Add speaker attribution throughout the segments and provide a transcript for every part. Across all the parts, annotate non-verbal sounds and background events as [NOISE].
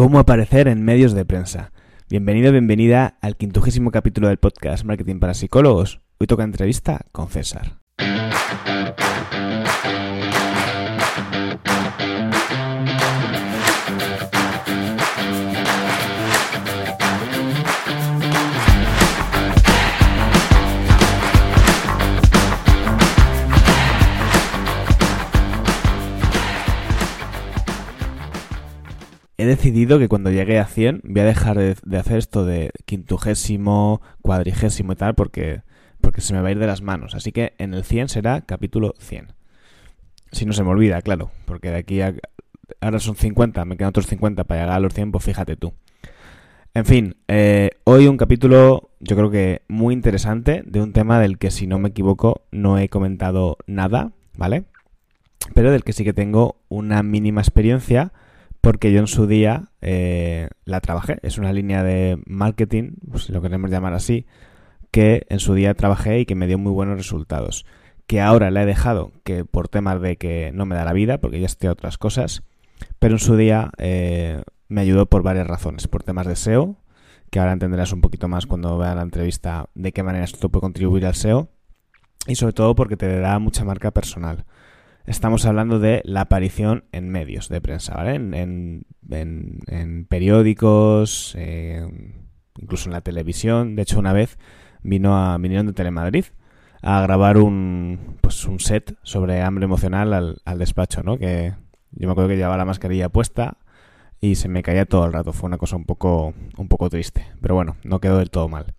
Speaker 1: cómo aparecer en medios de prensa. Bienvenido, bienvenida al quintugésimo capítulo del podcast Marketing para Psicólogos. Hoy toca entrevista con César. He decidido que cuando llegue a 100 voy a dejar de, hacer esto de quintugésimo, cuadrigésimo y tal porque, porque se me va a ir de las manos. Así que en el 100 será capítulo 100. Si no se me olvida, claro, porque de aquí a... Ahora son 50, me quedan otros 50 para llegar a los 100, pues fíjate tú. En fin, eh, hoy un capítulo yo creo que muy interesante de un tema del que si no me equivoco no he comentado nada, ¿vale? Pero del que sí que tengo una mínima experiencia porque yo en su día eh, la trabajé. Es una línea de marketing, pues, si lo queremos llamar así, que en su día trabajé y que me dio muy buenos resultados. Que ahora la he dejado, que por temas de que no me da la vida, porque ya estoy a otras cosas, pero en su día eh, me ayudó por varias razones. Por temas de SEO, que ahora entenderás un poquito más cuando veas la entrevista de qué manera esto puede contribuir al SEO. Y sobre todo porque te da mucha marca personal estamos hablando de la aparición en medios de prensa, ¿vale? En, periódicos, incluso en la televisión. De hecho, una vez vino a, vinieron de Telemadrid a grabar un, pues un set sobre hambre emocional al, al despacho, ¿no? Que yo me acuerdo que llevaba la mascarilla puesta y se me caía todo el rato. Fue una cosa un poco, un poco triste. Pero bueno, no quedó del todo mal.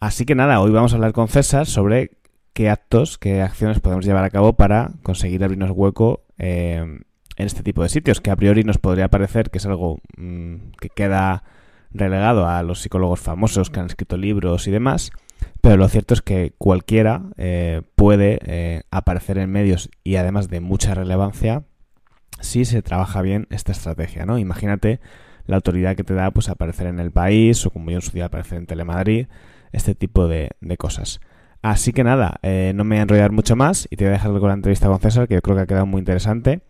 Speaker 1: Así que nada, hoy vamos a hablar con César sobre qué actos, qué acciones podemos llevar a cabo para conseguir abrirnos hueco eh, en este tipo de sitios, que a priori nos podría parecer que es algo mm, que queda relegado a los psicólogos famosos que han escrito libros y demás, pero lo cierto es que cualquiera eh, puede eh, aparecer en medios y además de mucha relevancia si se trabaja bien esta estrategia, ¿no? Imagínate la autoridad que te da pues aparecer en el país o como yo en su día aparecer en Telemadrid, este tipo de cosas. Así que nada, eh, no me voy a enrollar mucho más y te voy a dejar con la entrevista con César, que yo creo que ha quedado muy interesante.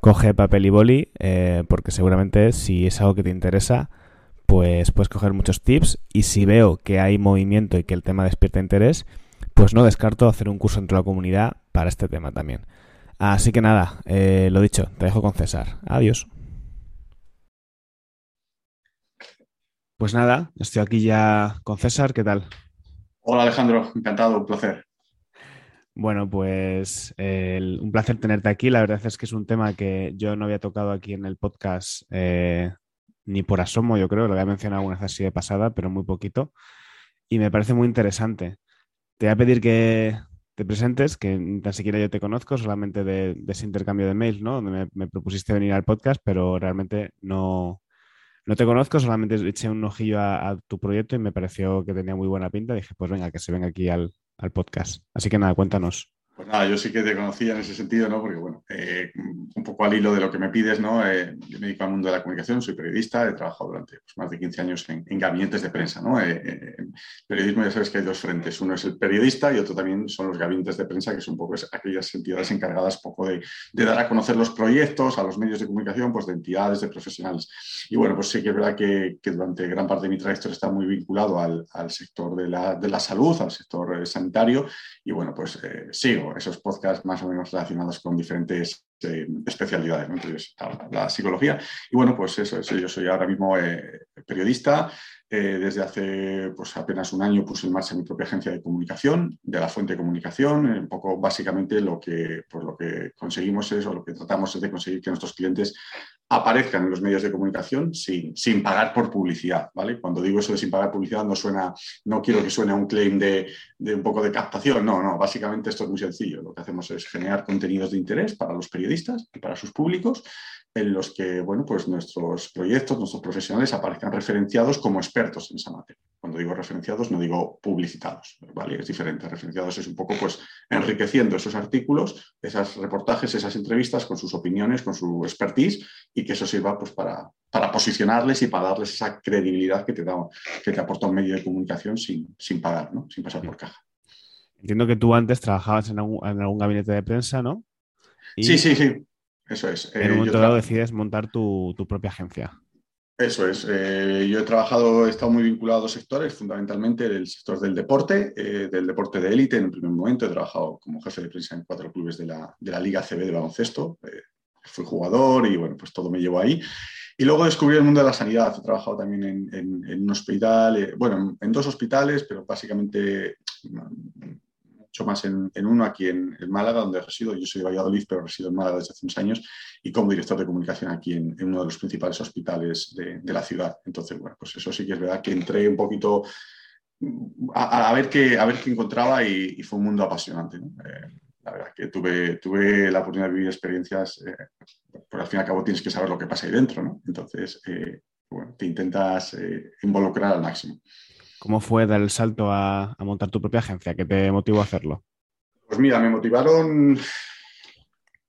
Speaker 1: Coge papel y boli, eh, porque seguramente si es algo que te interesa, pues puedes coger muchos tips. Y si veo que hay movimiento y que el tema despierta interés, pues no descarto hacer un curso entre la comunidad para este tema también. Así que nada, eh, lo dicho, te dejo con César. Adiós. Pues nada, estoy aquí ya con César, ¿qué tal?
Speaker 2: Hola Alejandro, encantado, un placer.
Speaker 1: Bueno, pues un placer tenerte aquí. La verdad es que es un tema que yo no había tocado aquí en el podcast eh, ni por asomo, yo creo, lo había mencionado alguna vez así de pasada, pero muy poquito. Y me parece muy interesante. Te voy a pedir que te presentes, que ni tan siquiera yo te conozco, solamente de, ese intercambio de mails, ¿no? Donde me, me, propusiste venir al podcast, pero realmente no, no te conozco, solamente eché un ojillo a, tu proyecto y me pareció que tenía muy buena pinta. Dije, pues venga, que se venga aquí al, al podcast. Así que nada, cuéntanos.
Speaker 2: Pues nada, yo sí que te conocía en ese sentido, ¿no? Porque, bueno, eh, un poco al hilo de lo que me pides, ¿no? Eh, yo me dedico al mundo de la comunicación, soy periodista, he trabajado durante pues, más de 15 años en, gabinetes de prensa, ¿no? Eh, en periodismo ya sabes que hay dos frentes, uno es el periodista y otro también son los gabinetes de prensa, que son un poco aquellas entidades encargadas poco de, dar a conocer los proyectos a los medios de comunicación, pues de entidades, de profesionales. Y bueno, pues sí que es verdad que, durante gran parte de mi trayectoria está muy vinculado al, sector de la, salud, al sector sanitario, y bueno, pues sigo esos podcasts más o menos relacionados con diferentes eh, especialidades, la, psicología. Y bueno, pues eso, yo soy ahora mismo eh, periodista. Eh, desde hace pues, apenas un año puse en marcha mi propia agencia de comunicación, de la fuente de comunicación. Un poco básicamente lo que, pues, lo que conseguimos es, o lo que tratamos es de conseguir que nuestros clientes aparezcan en los medios de comunicación sin, sin pagar por publicidad, ¿vale? Cuando digo eso de sin pagar publicidad no suena, no quiero que suene un claim de, de, un poco de captación, no, no, básicamente esto es muy sencillo. Lo que hacemos es generar contenidos de interés para los periodistas y para sus públicos en los que bueno, pues nuestros proyectos, nuestros profesionales aparezcan referenciados como expertos en esa materia. Cuando digo referenciados, no digo publicitados, ¿vale? Es diferente. Referenciados es un poco pues enriqueciendo esos artículos, esos reportajes, esas entrevistas con sus opiniones, con su expertise y que eso sirva pues para, para posicionarles y para darles esa credibilidad que te, da, que te aporta un medio de comunicación sin, sin pagar, ¿no? Sin pasar por caja.
Speaker 1: Entiendo que tú antes trabajabas en algún, en algún gabinete de prensa, ¿no?
Speaker 2: Sí, sí, sí. Eso es.
Speaker 1: En un eh, momento dado decides montar tu, propia agencia.
Speaker 2: Eso es. Eh, yo he trabajado, he estado muy vinculado a dos sectores, fundamentalmente el sector del deporte, eh, del deporte de élite. En un primer momento he trabajado como jefe de prensa en cuatro clubes de la, de la Liga CB de baloncesto. Eh, fui jugador y bueno, pues todo me llevó ahí. Y luego descubrí el mundo de la sanidad. He trabajado también en, en un hospital, bueno, en dos hospitales, pero básicamente más en, uno aquí en, Málaga, donde resido. Yo soy de Valladolid, pero resido en Málaga desde hace unos años y como director de comunicación aquí en, uno de los principales hospitales de, la ciudad. Entonces, bueno, pues eso sí que es verdad que entré un poquito a, ver, qué, a ver qué encontraba y, fue un mundo apasionante. Eh, la verdad que tuve, tuve la oportunidad de vivir experiencias, eh, al fin y al cabo tienes que saber lo que pasa ahí dentro. Entonces, eh, bueno, te intentas involucrar al máximo.
Speaker 1: ¿Cómo fue dar el salto a, montar tu propia agencia? ¿Qué te motivó a hacerlo?
Speaker 2: Pues mira, me motivaron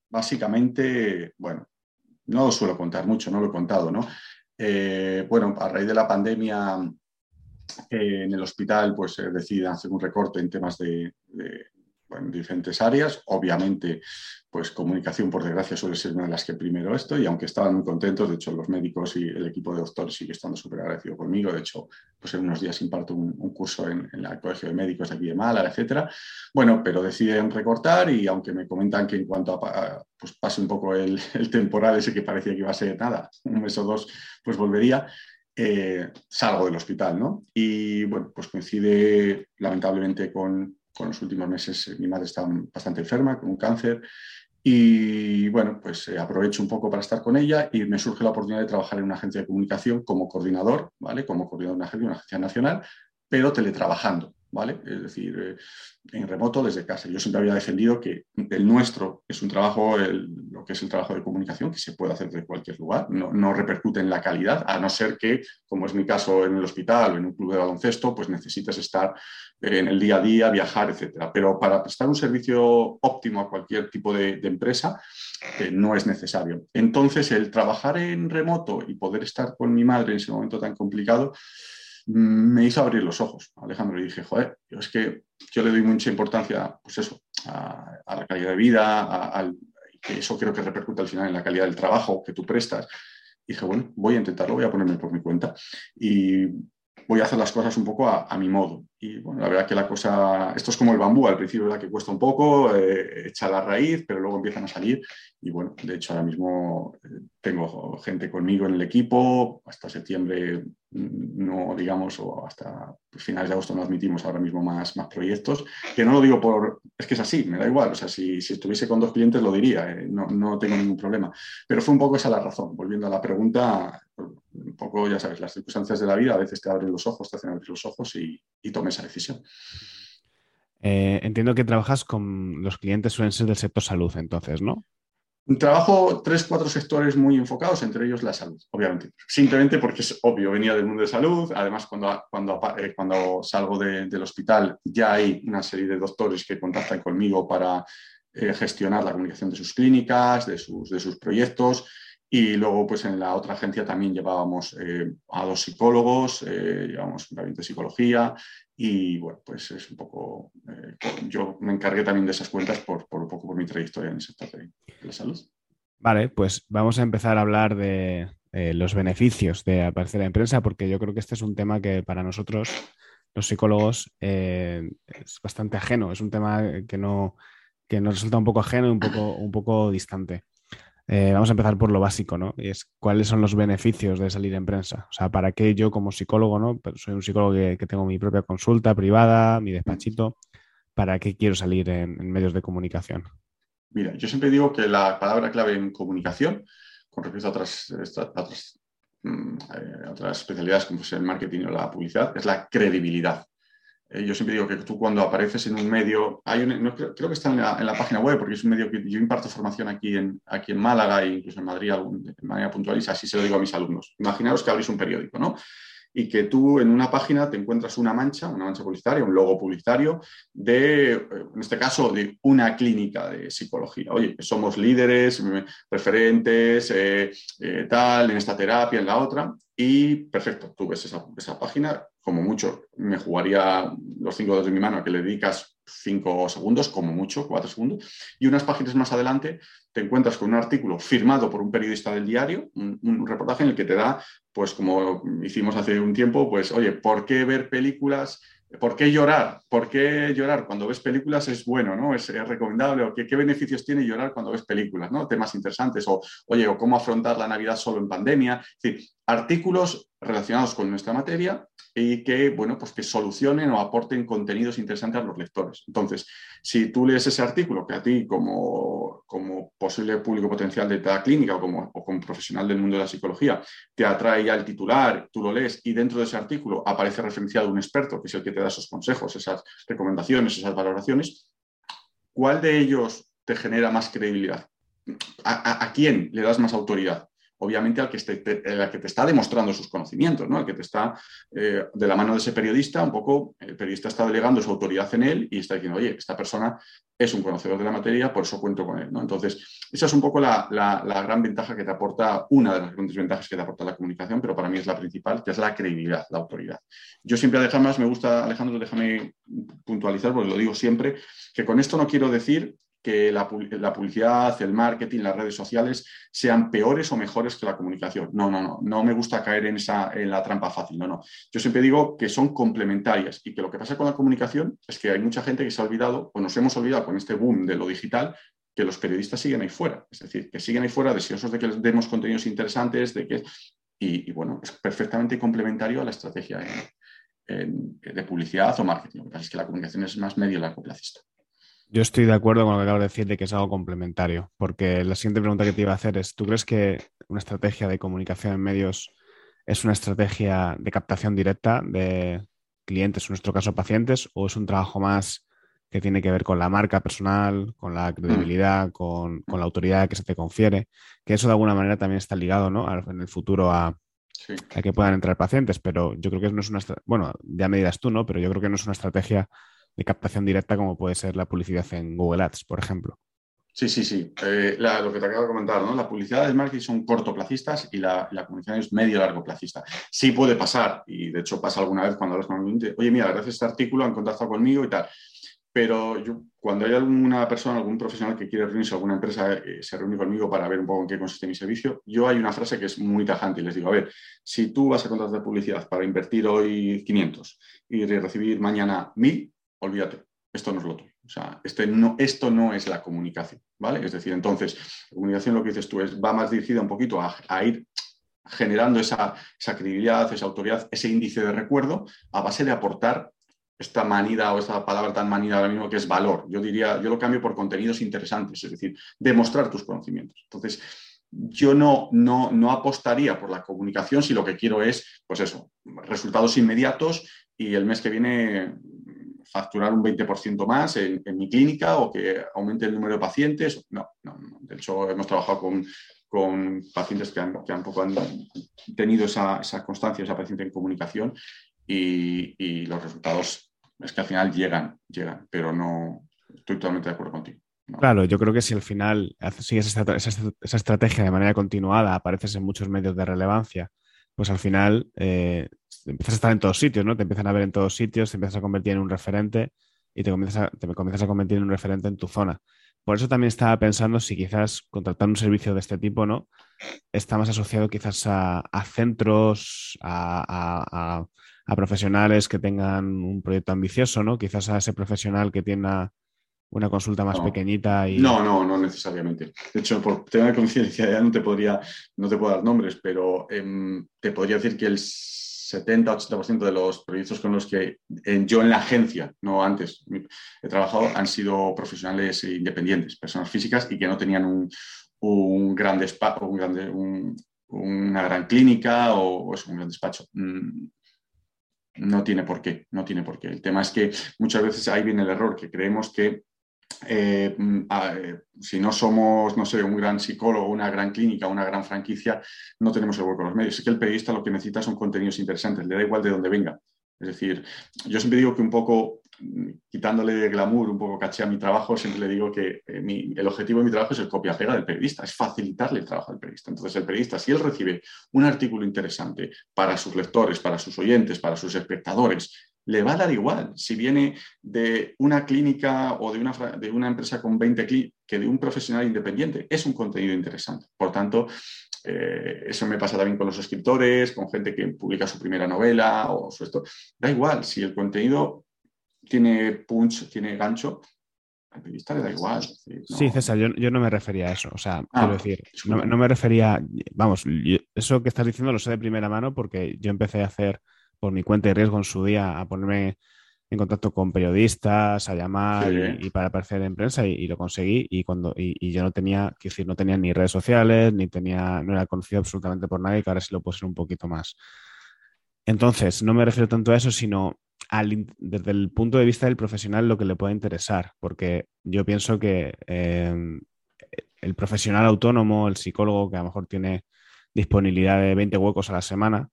Speaker 2: básicamente, bueno, no lo suelo contar mucho, no lo he contado, ¿no? Eh, bueno, a raíz de la pandemia eh, en el hospital, pues eh, deciden hacer un recorte en temas de, en diferentes áreas. Obviamente, pues comunicación, por desgracia, suele ser una de las que primero esto, y aunque estaban muy contentos, de hecho, los médicos y el equipo de doctores sigue estando súper agradecido conmigo. De hecho, pues en unos días imparto un, curso en, el Colegio de Médicos de aquí de Málaga, etcétera. Bueno, pero deciden recortar y aunque me comentan que en cuanto a, pues pase un poco [LAUGHS] el, temporal ese que parecía que iba a ser nada, un mes o dos, pues volvería. Eh, salgo del hospital, ¿no? Y bueno, pues coincide lamentablemente con, con los últimos meses eh, mi madre está bastante enferma, con un cáncer, y bueno, pues eh, aprovecho un poco para estar con ella y me surge la oportunidad de trabajar en una agencia de comunicación como coordinador, ¿vale? Como coordinador de una agencia, una agencia nacional, pero teletrabajando. Es decir, eh, en remoto desde casa. Yo siempre había defendido que el nuestro es un trabajo, lo que es el trabajo de comunicación, que se puede hacer de cualquier lugar, no, repercute en la calidad, a no ser que, como es mi caso en el hospital o en un club de baloncesto, pues necesitas estar en el día a día, viajar, etcétera. Pero para prestar un servicio óptimo a cualquier tipo de, empresa, eh, no es necesario. Entonces, el trabajar en remoto y poder estar con mi madre en ese momento tan complicado, me hizo abrir los ojos, Alejandro, y dije, joder, es que yo le doy mucha importancia, pues eso, a, la calidad de vida, a, que eso creo que repercute al final en la calidad del trabajo que tú prestas. Y dije, bueno, voy a intentarlo, voy a ponerme por mi cuenta. Y voy a hacer las cosas un poco a, mi modo. Y bueno, la verdad que la cosa, esto es como el bambú, al principio verdad que cuesta un poco, eh, echa la raíz, pero luego empiezan a salir. Y bueno, de hecho ahora mismo eh, tengo gente conmigo en el equipo, hasta septiembre mm, no, digamos, o hasta finales de agosto no admitimos ahora mismo más, más proyectos, que no lo digo por, es que es así, me da igual, o sea, si, si estuviese con dos clientes lo diría, eh, no, no tengo ningún problema. Pero fue un poco esa la razón, volviendo a la pregunta, un poco, ya sabes, las circunstancias de la vida a veces te abren los ojos, te hacen abrir los ojos y, y tomes esa decisión.
Speaker 1: Eh, entiendo que trabajas con los clientes suelen ser del sector salud, entonces, ¿no?
Speaker 2: Trabajo tres, cuatro sectores muy enfocados, entre ellos la salud, obviamente. Simplemente porque es obvio, venía del mundo de salud. Además, cuando, cuando, eh, cuando salgo del hospital, ya hay una serie de doctores que contactan conmigo para eh, gestionar la comunicación de sus clínicas, de sus, de sus proyectos. Y luego, pues en la otra agencia también llevábamos eh, a dos psicólogos, eh, llevábamos un gabinete de psicología y bueno, pues es un poco, eh, yo me encargué también de esas cuentas por, por, un poco por mi trayectoria en el sector de, la salud.
Speaker 1: Vale, pues vamos a empezar a hablar de los beneficios de aparecer en prensa, porque yo creo que este es un tema que para nosotros, los psicólogos, es bastante ajeno, es un tema que, no, que nos resulta un poco ajeno y un poco, un poco distante. Eh, vamos a empezar por lo básico, ¿no? Es cuáles son los beneficios de salir en prensa. O sea, ¿para qué yo como psicólogo, ¿no? soy un psicólogo que, tengo mi propia consulta privada, mi despachito. ¿Para qué quiero salir en, medios de comunicación?
Speaker 2: Mira, yo siempre digo que la palabra clave en comunicación, con respecto a otras, otras, mm, eh, otras especialidades como es el marketing o la publicidad, es la credibilidad. Eh, yo siempre digo que tú cuando apareces en un medio, hay creo, que está en la, página web, porque es un medio que yo imparto formación aquí en, aquí en Málaga e incluso en Madrid de manera puntual y así se lo digo a mis alumnos. Imaginaos que abrís un periódico, ¿no? Y que tú en una página te encuentras una mancha, una mancha publicitaria, un logo publicitario de, en este caso, de una clínica de psicología. Oye, somos líderes, referentes, eh, eh, tal, en esta terapia, en la otra. Y perfecto, tú ves esa, esa página, como mucho me jugaría los cinco dedos de mi mano a que le dedicas cinco segundos, como mucho, cuatro segundos, y unas páginas más adelante te encuentras con un artículo firmado por un periodista del diario, un, reportaje en el que te da, pues como hicimos hace un tiempo, pues oye, ¿por qué ver películas? ¿Por qué llorar? ¿Por qué llorar cuando ves películas es bueno, ¿no? Es, recomendable. ¿O qué, qué, beneficios tiene llorar cuando ves películas, ¿no? Temas interesantes. O, oye, o cómo afrontar la Navidad solo en pandemia. Es decir, artículos relacionados con nuestra materia y que, bueno, pues que solucionen o aporten contenidos interesantes a los lectores. Entonces, si tú lees ese artículo que a ti como, como posible público potencial de la clínica o como, o como profesional del mundo de la psicología te atrae ya el titular, tú lo lees y dentro de ese artículo aparece referenciado un experto que es el que te da esos consejos, esas recomendaciones, esas valoraciones, ¿cuál de ellos te genera más credibilidad? a quién le das más autoridad? Obviamente al que, te, que te está demostrando sus conocimientos, ¿no? Al que te está, eh, de la mano de ese periodista, un poco, el periodista está delegando su autoridad en él y está diciendo, oye, esta persona es un conocedor de la materia, por eso cuento con él, ¿no? Entonces, esa es un poco la, gran ventaja que te aporta, una de las grandes ventajas que te aporta la comunicación, pero para mí es la principal, que es la credibilidad, la autoridad. Yo siempre, más me gusta, Alejandro, déjame puntualizar, porque lo digo siempre, que con esto no quiero decir que la, publicidad, el marketing, las redes sociales sean peores o mejores que la comunicación. No, no, no, no me gusta caer en, esa, en la trampa fácil, no, no. Yo siempre digo que son complementarias y que lo que pasa con la comunicación es que hay mucha gente que se ha olvidado o nos hemos olvidado con este boom de lo digital que los periodistas siguen ahí fuera, es decir, que siguen ahí fuera deseosos de que les demos contenidos interesantes, de que... Y, bueno, es perfectamente complementario a la estrategia de publicidad o marketing. Lo que pasa es que la comunicación es más medio largo plazista.
Speaker 1: Yo estoy de acuerdo con lo que acabo de decir de que es algo complementario, porque la siguiente pregunta que te iba a hacer es, ¿tú crees que una estrategia de comunicación en medios es una estrategia de captación directa de clientes, en nuestro caso pacientes, o es un trabajo más que tiene que ver con la marca personal, con la credibilidad, con, la autoridad que se te confiere, que eso de alguna manera también está ligado ¿no? en el futuro a, a que puedan entrar pacientes, pero yo creo que no es una, bueno, ya me dirás tú, ¿no? Pero yo creo que no es una estrategia de captación directa como puede ser la publicidad en Google Ads, por ejemplo.
Speaker 2: Sí, sí, sí. Eh, lo que te acabo de comentar, ¿no? La publicidad de marketing son cortoplacistas y la, la comunicación es medio-largo placista. Sí puede pasar, y de hecho pasa alguna vez cuando hablas con un cliente, oye, mira, gracias a este artículo han contactado conmigo y tal. Pero cuando hay alguna persona, algún profesional que quiere reunirse, alguna empresa eh, se reúne conmigo para ver un poco en qué consiste mi servicio, yo hay una frase que es muy tajante y les digo, a ver, si tú vas a contratar publicidad para invertir hoy 500 y recibir mañana 1000, olvídate, esto no es lo tuyo. O sea, este no, esto no es la comunicación, ¿vale? Es decir, entonces, la comunicación, lo que dices tú, es, va más dirigida un poquito a, ir generando esa, credibilidad, esa autoridad, ese índice de recuerdo, a base de aportar esta manida o esta palabra tan manida ahora mismo que es valor. Yo diría, yo lo cambio por contenidos interesantes, es decir, demostrar tus conocimientos. Entonces, yo no, no, no apostaría por la comunicación si lo que quiero es, pues eso, resultados inmediatos y el mes que viene facturar un 20% más en, mi clínica o que aumente el número de pacientes. No, no, De hecho, hemos trabajado con, con pacientes que han, que han, poco han tenido esa, esa, constancia, esa paciente en comunicación y, y, los resultados es que al final llegan, llegan, pero no estoy totalmente de acuerdo contigo.
Speaker 1: Claro, yo creo que si al final sigues esa, esa, estrategia de manera continuada, apareces en muchos medios de relevancia, pues al final eh, empiezas a estar en todos sitios, ¿no? Te empiezan a ver en todos sitios, te empiezas a convertir en un referente y te comienzas a, comienzas a convertir en un referente en tu zona. Por eso también estaba pensando si quizás contratar un servicio de este tipo, ¿no? Está más asociado quizás a, centros, a, profesionales que tengan un proyecto ambicioso, ¿no? Quizás a ese profesional que tiene consulta más pequeñita y...
Speaker 2: No, no, no necesariamente. De hecho, por tema de confidencialidad no te podría, no te puedo dar nombres, pero em, te podría decir que el 70-80% de los proyectos con los que yo en la agencia, no antes, he trabajado, han sido profesionales independientes, personas físicas y que no tenían un, un gran despacho, un grande, una gran clínica o, un gran despacho. Mm, no tiene por qué, no tiene por qué. El tema es que muchas veces ahí viene el error, que creemos que eh, mm, eh, si no somos, no sé, un gran psicólogo, una gran clínica, una gran franquicia, no tenemos el hueco en los medios. Es que el periodista lo que necesita son contenidos interesantes, le da igual de dónde venga. Es decir, yo siempre digo que un poco, mm, quitándole de glamour, un poco caché a mi trabajo, siempre le digo que eh, el objetivo de mi trabajo es el copia-pega del periodista, es facilitarle el trabajo del periodista. Entonces, el periodista, si él recibe un artículo interesante para sus lectores, para sus oyentes, para sus espectadores, le va a dar igual si viene de una clínica o de una, de una empresa con 20 clínicas que de un profesional independiente. Es un contenido interesante. Por tanto, eh, eso me pasa también con los escritores, con gente que publica su primera novela o su esto. Da igual, si el contenido tiene punch, tiene gancho, al periodista le da igual.
Speaker 1: Sí, César, yo, no me refería a eso. O sea, ah, quiero decir, no, me refería, vamos, eso que estás diciendo lo sé de primera mano porque yo empecé a hacer por mi cuenta de riesgo en su día, a ponerme en contacto con periodistas, a llamar y, para aparecer en prensa y, lo conseguí y cuando y, yo no tenía, quiero decir, no tenía ni redes sociales, ni tenía, no era conocido absolutamente por nadie, que ahora sí lo puedo ser un poquito más. Entonces, no me refiero tanto a eso, sino desde el punto de vista del profesional lo que le puede interesar, porque yo pienso que em, el profesional autónomo, el psicólogo que a lo mejor tiene disponibilidad de 20 huecos a la semana,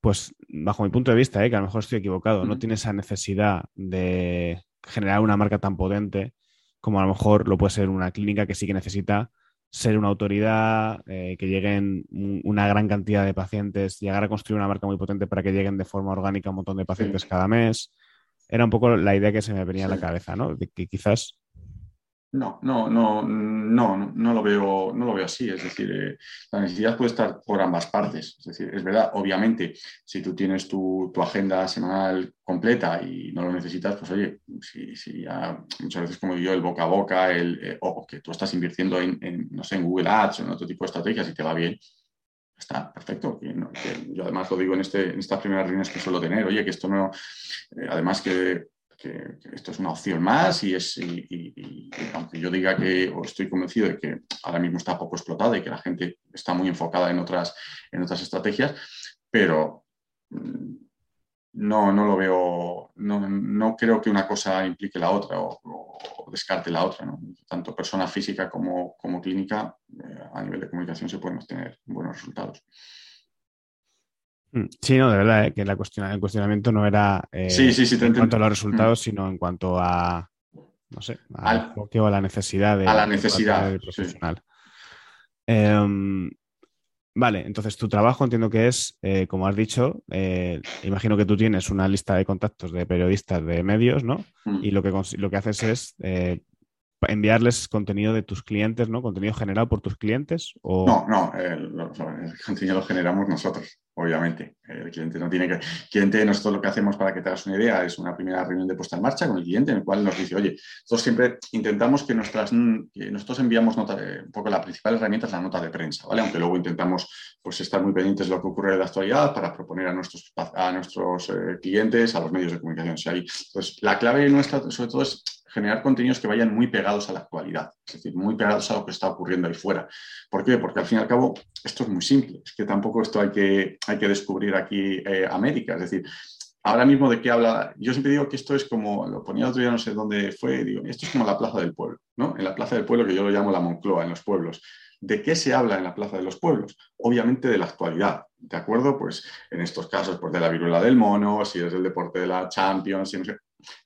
Speaker 1: pues bajo mi punto de vista, ¿eh? que a lo mejor estoy equivocado, no tiene esa necesidad de generar una marca tan potente como a lo mejor lo puede ser una clínica que sí que necesita ser una autoridad, eh, que lleguen una gran cantidad de pacientes, llegar a construir una marca muy potente para que lleguen de forma orgánica un montón de pacientes cada mes. Era un poco la idea que se me venía a la cabeza, ¿no? De que quizás
Speaker 2: no, no, no, no, no lo veo, no lo veo así. Es decir, eh, la necesidad puede estar por ambas partes. Es decir, es verdad, obviamente, si tú tienes tu, agenda semanal completa y no lo necesitas, pues oye, si, ya muchas veces como digo, el boca a boca, el, eh, o que tú estás invirtiendo en, no sé, en Google Ads o en otro tipo de estrategias y te va bien, está perfecto. yo además lo digo en, este, en estas primeras reuniones que suelo tener, oye, que esto no, eh, además que que, esto es una opción más y, es, y, aunque yo diga que, o estoy convencido de que ahora mismo está poco explotada y que la gente está muy enfocada en otras, en otras estrategias, pero mm, no, no lo veo, no, no creo que una cosa implique la otra o, descarte la otra. Tanto persona física como, como clínica, eh, a nivel de comunicación se pueden obtener buenos resultados.
Speaker 1: Mm, sí, no, de verdad, eh, que la cuestión, el cuestionamiento no era
Speaker 2: eh, en
Speaker 1: cuanto a los resultados, mm. sino en cuanto a, no sé, al, o a la necesidad, de,
Speaker 2: a la necesidad
Speaker 1: del profesional. Em, vale, entonces tu trabajo entiendo que es, eh, como has dicho, imagino que tú tienes una lista de contactos de periodistas de medios, ¿no? Mm. Y lo que, lo que haces es enviarles contenido de tus clientes, ¿no? Contenido generado por tus clientes. O...
Speaker 2: No, no, el, contenido lo generamos nosotros, obviamente. El cliente no tiene que. El cliente, nosotros lo que hacemos para que te hagas una idea es una primera reunión de puesta en marcha con el cliente, en el cual nos dice, oye, nosotros siempre intentamos que nuestras. Que nosotros enviamos nota un poco la principal herramienta es la nota de prensa, ¿vale? Aunque luego intentamos pues estar muy pendientes de lo que ocurre en la actualidad para proponer a nuestros, a nuestros eh, clientes, a los medios de comunicación. Si hay, pues la clave nuestra, sobre todo, es generar contenidos que vayan muy pegados a la actualidad, es decir, muy pegados a lo que está ocurriendo ahí fuera. ¿Por qué? Porque al fin y al cabo esto es muy simple, es que tampoco esto hay que, hay que descubrir aquí eh, América, es decir, ahora mismo de qué habla, yo siempre digo que esto es como, lo ponía otro día, no sé dónde fue, digo, esto es como la plaza del pueblo, ¿no? En la plaza del pueblo que yo lo llamo la Moncloa en los pueblos. ¿De qué se habla en la Plaza de los Pueblos? Obviamente de la actualidad, ¿de acuerdo? Pues en estos casos, pues de la viruela del mono, si es el deporte de la Champions, si no sé.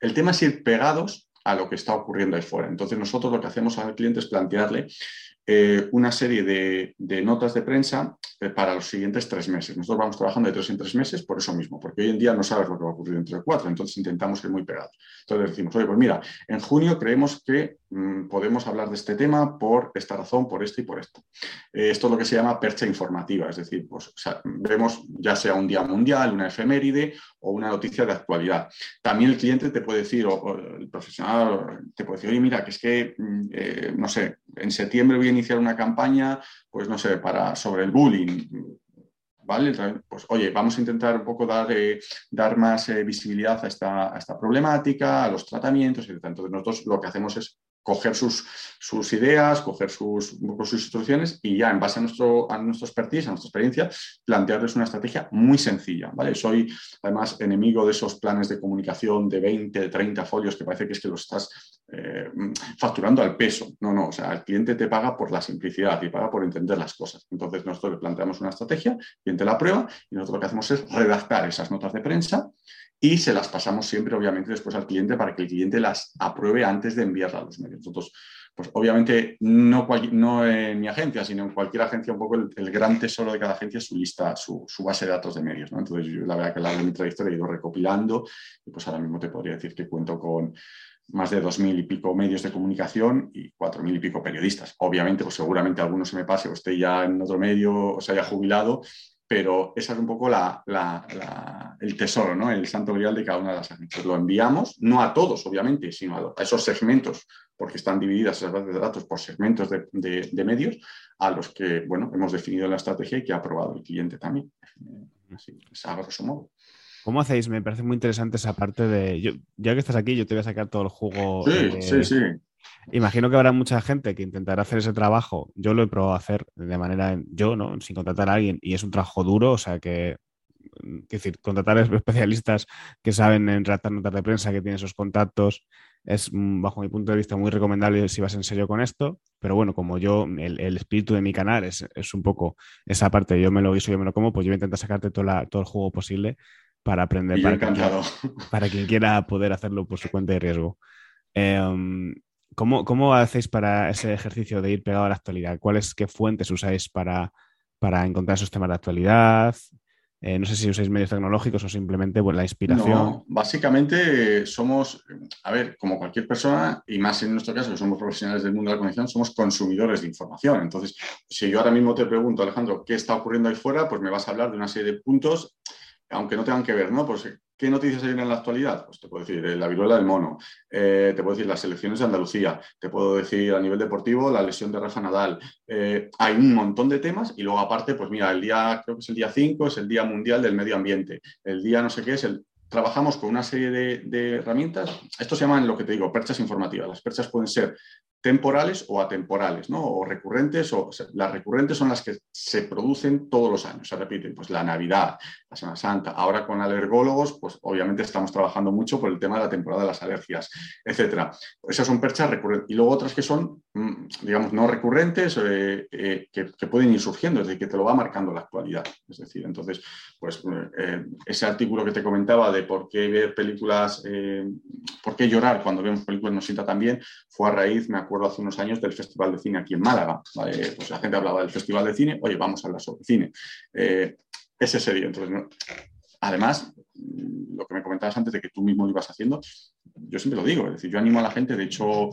Speaker 2: El tema es ir pegados a lo que está ocurriendo ahí fuera. Entonces nosotros lo que hacemos al cliente es plantearle eh, una serie de, notas de prensa eh, para los siguientes tres meses. Nosotros vamos trabajando de tres en tres meses por eso mismo, porque hoy en día no sabes lo que va a ocurrir dentro de cuatro, entonces intentamos ir muy pegados. Entonces decimos, oye, pues mira, en junio creemos que mm, podemos hablar de este tema por esta razón, por esto y por esto. Eh, esto es lo que se llama percha informativa, es decir, pues vemos ya sea un día mundial, una efeméride o una noticia de actualidad. También el cliente te puede decir, o, el profesional te puede decir, oye, mira, que es que, mm, no sé, en septiembre voy a iniciar una campaña, pues no sé, para, sobre el bullying. ¿Vale? Pues oye, vamos a intentar un poco dar, eh, dar más eh, visibilidad a esta, a esta, problemática, a los tratamientos, y Entonces nosotros lo que hacemos es coger sus, sus ideas, coger sus, sus, instrucciones y ya en base a nuestro, a expertise, a nuestra experiencia, plantearles una estrategia muy sencilla. ¿vale? Soy además enemigo de esos planes de comunicación de 20, 30 folios que parece que es que los estás eh, facturando al peso. No, no, o sea, el cliente te paga por la simplicidad y paga por entender las cosas. Entonces nosotros le planteamos una estrategia, cliente la prueba y nosotros lo que hacemos es redactar esas notas de prensa y se las pasamos siempre, obviamente, después al cliente para que el cliente las apruebe antes de enviarlas a los medios. Nosotros Pues obviamente no, en mi agencia, sino en cualquier agencia, un poco el, gran tesoro de cada agencia es su lista, su, base de datos de medios. Entonces, yo la verdad que a largo de mi trayectoria he ido recopilando y pues ahora mismo te podría decir que cuento con más de dos mil y pico medios de comunicación y cuatro mil y pico periodistas. Obviamente, pues seguramente alguno se me pase o esté ya en otro medio o se haya jubilado, pero ese es un poco el tesoro, ¿no? el santo grial de cada una de las agencias. Lo enviamos, no a todos, obviamente, sino a, esos segmentos, porque están divididas esas bases de datos por segmentos de, medios, a los que bueno, hemos definido la estrategia y que ha aprobado el cliente también. Así, es a grosso modo.
Speaker 1: ¿Cómo hacéis? Me parece muy interesante esa parte de. ya que estás aquí, yo te voy a sacar todo el jugo.
Speaker 2: Sí, sí, sí.
Speaker 1: Imagino que habrá mucha gente que intentará hacer ese trabajo. Yo lo he probado a hacer de manera, yo, ¿no? Sin contratar a alguien y es un trabajo duro, o sea que, es decir, contratar a especialistas que saben en redactar notas de prensa, que tienen esos contactos, es, mm, bajo mi punto de vista, muy recomendable si vas en serio con esto. Pero bueno, como yo, el, espíritu de mi canal es, un poco esa parte, yo me lo guiso, yo me lo como, pues yo voy a intentar sacarte todo, todo el juego posible para aprender, para, [LAUGHS] para, quien quiera poder hacerlo por su cuenta de riesgo. Eh, ¿Cómo, hacéis para ese ejercicio de ir pegado a la actualidad? ¿Cuáles, qué fuentes usáis para, para encontrar esos temas de actualidad? Eh, no sé si usáis medios tecnológicos o simplemente pues, la inspiración. No,
Speaker 2: básicamente somos, a ver, como cualquier persona, y más en nuestro caso, que somos profesionales del mundo de la conexión, somos consumidores de información. Entonces, si yo ahora mismo te pregunto, Alejandro, ¿qué está ocurriendo ahí fuera? Pues me vas a hablar de una serie de puntos, aunque no tengan que ver, ¿no? Pues ¿Qué noticias hay en la actualidad? Pues te puedo decir eh, la viruela del mono, eh, te puedo decir las elecciones de Andalucía, te puedo decir a nivel deportivo la lesión de Rafa Nadal. Eh, hay un montón de temas y luego aparte, pues mira, el día, creo que es el día 5, es el Día Mundial del Medio Ambiente. El día no sé qué es. Trabajamos con una serie de, de herramientas. Esto se llaman lo que te digo, perchas informativas. Las perchas pueden ser temporales o atemporales, ¿no? O recurrentes, o, las recurrentes son las que se producen todos los años, se repiten, pues la Navidad, la Semana Santa, ahora con alergólogos, pues obviamente estamos trabajando mucho por el tema de la temporada de las alergias, etcétera. Esas son perchas recurrentes. Y luego otras que son, digamos, no recurrentes, eh, eh, que, pueden ir surgiendo, es decir, que te lo va marcando la actualidad. Es decir, entonces, pues eh, ese artículo que te comentaba de por qué ver películas, por qué llorar cuando vemos películas nos sienta tan bien, fue a raíz, me acuerdo, hace unos años del Festival de Cine aquí en Málaga. Pues la gente hablaba del Festival de Cine, oye, vamos a hablar sobre cine. Eh, ese sería. Entonces, además, lo que me comentabas antes de que tú mismo lo ibas haciendo, yo siempre lo digo, es decir, yo animo a la gente, de hecho,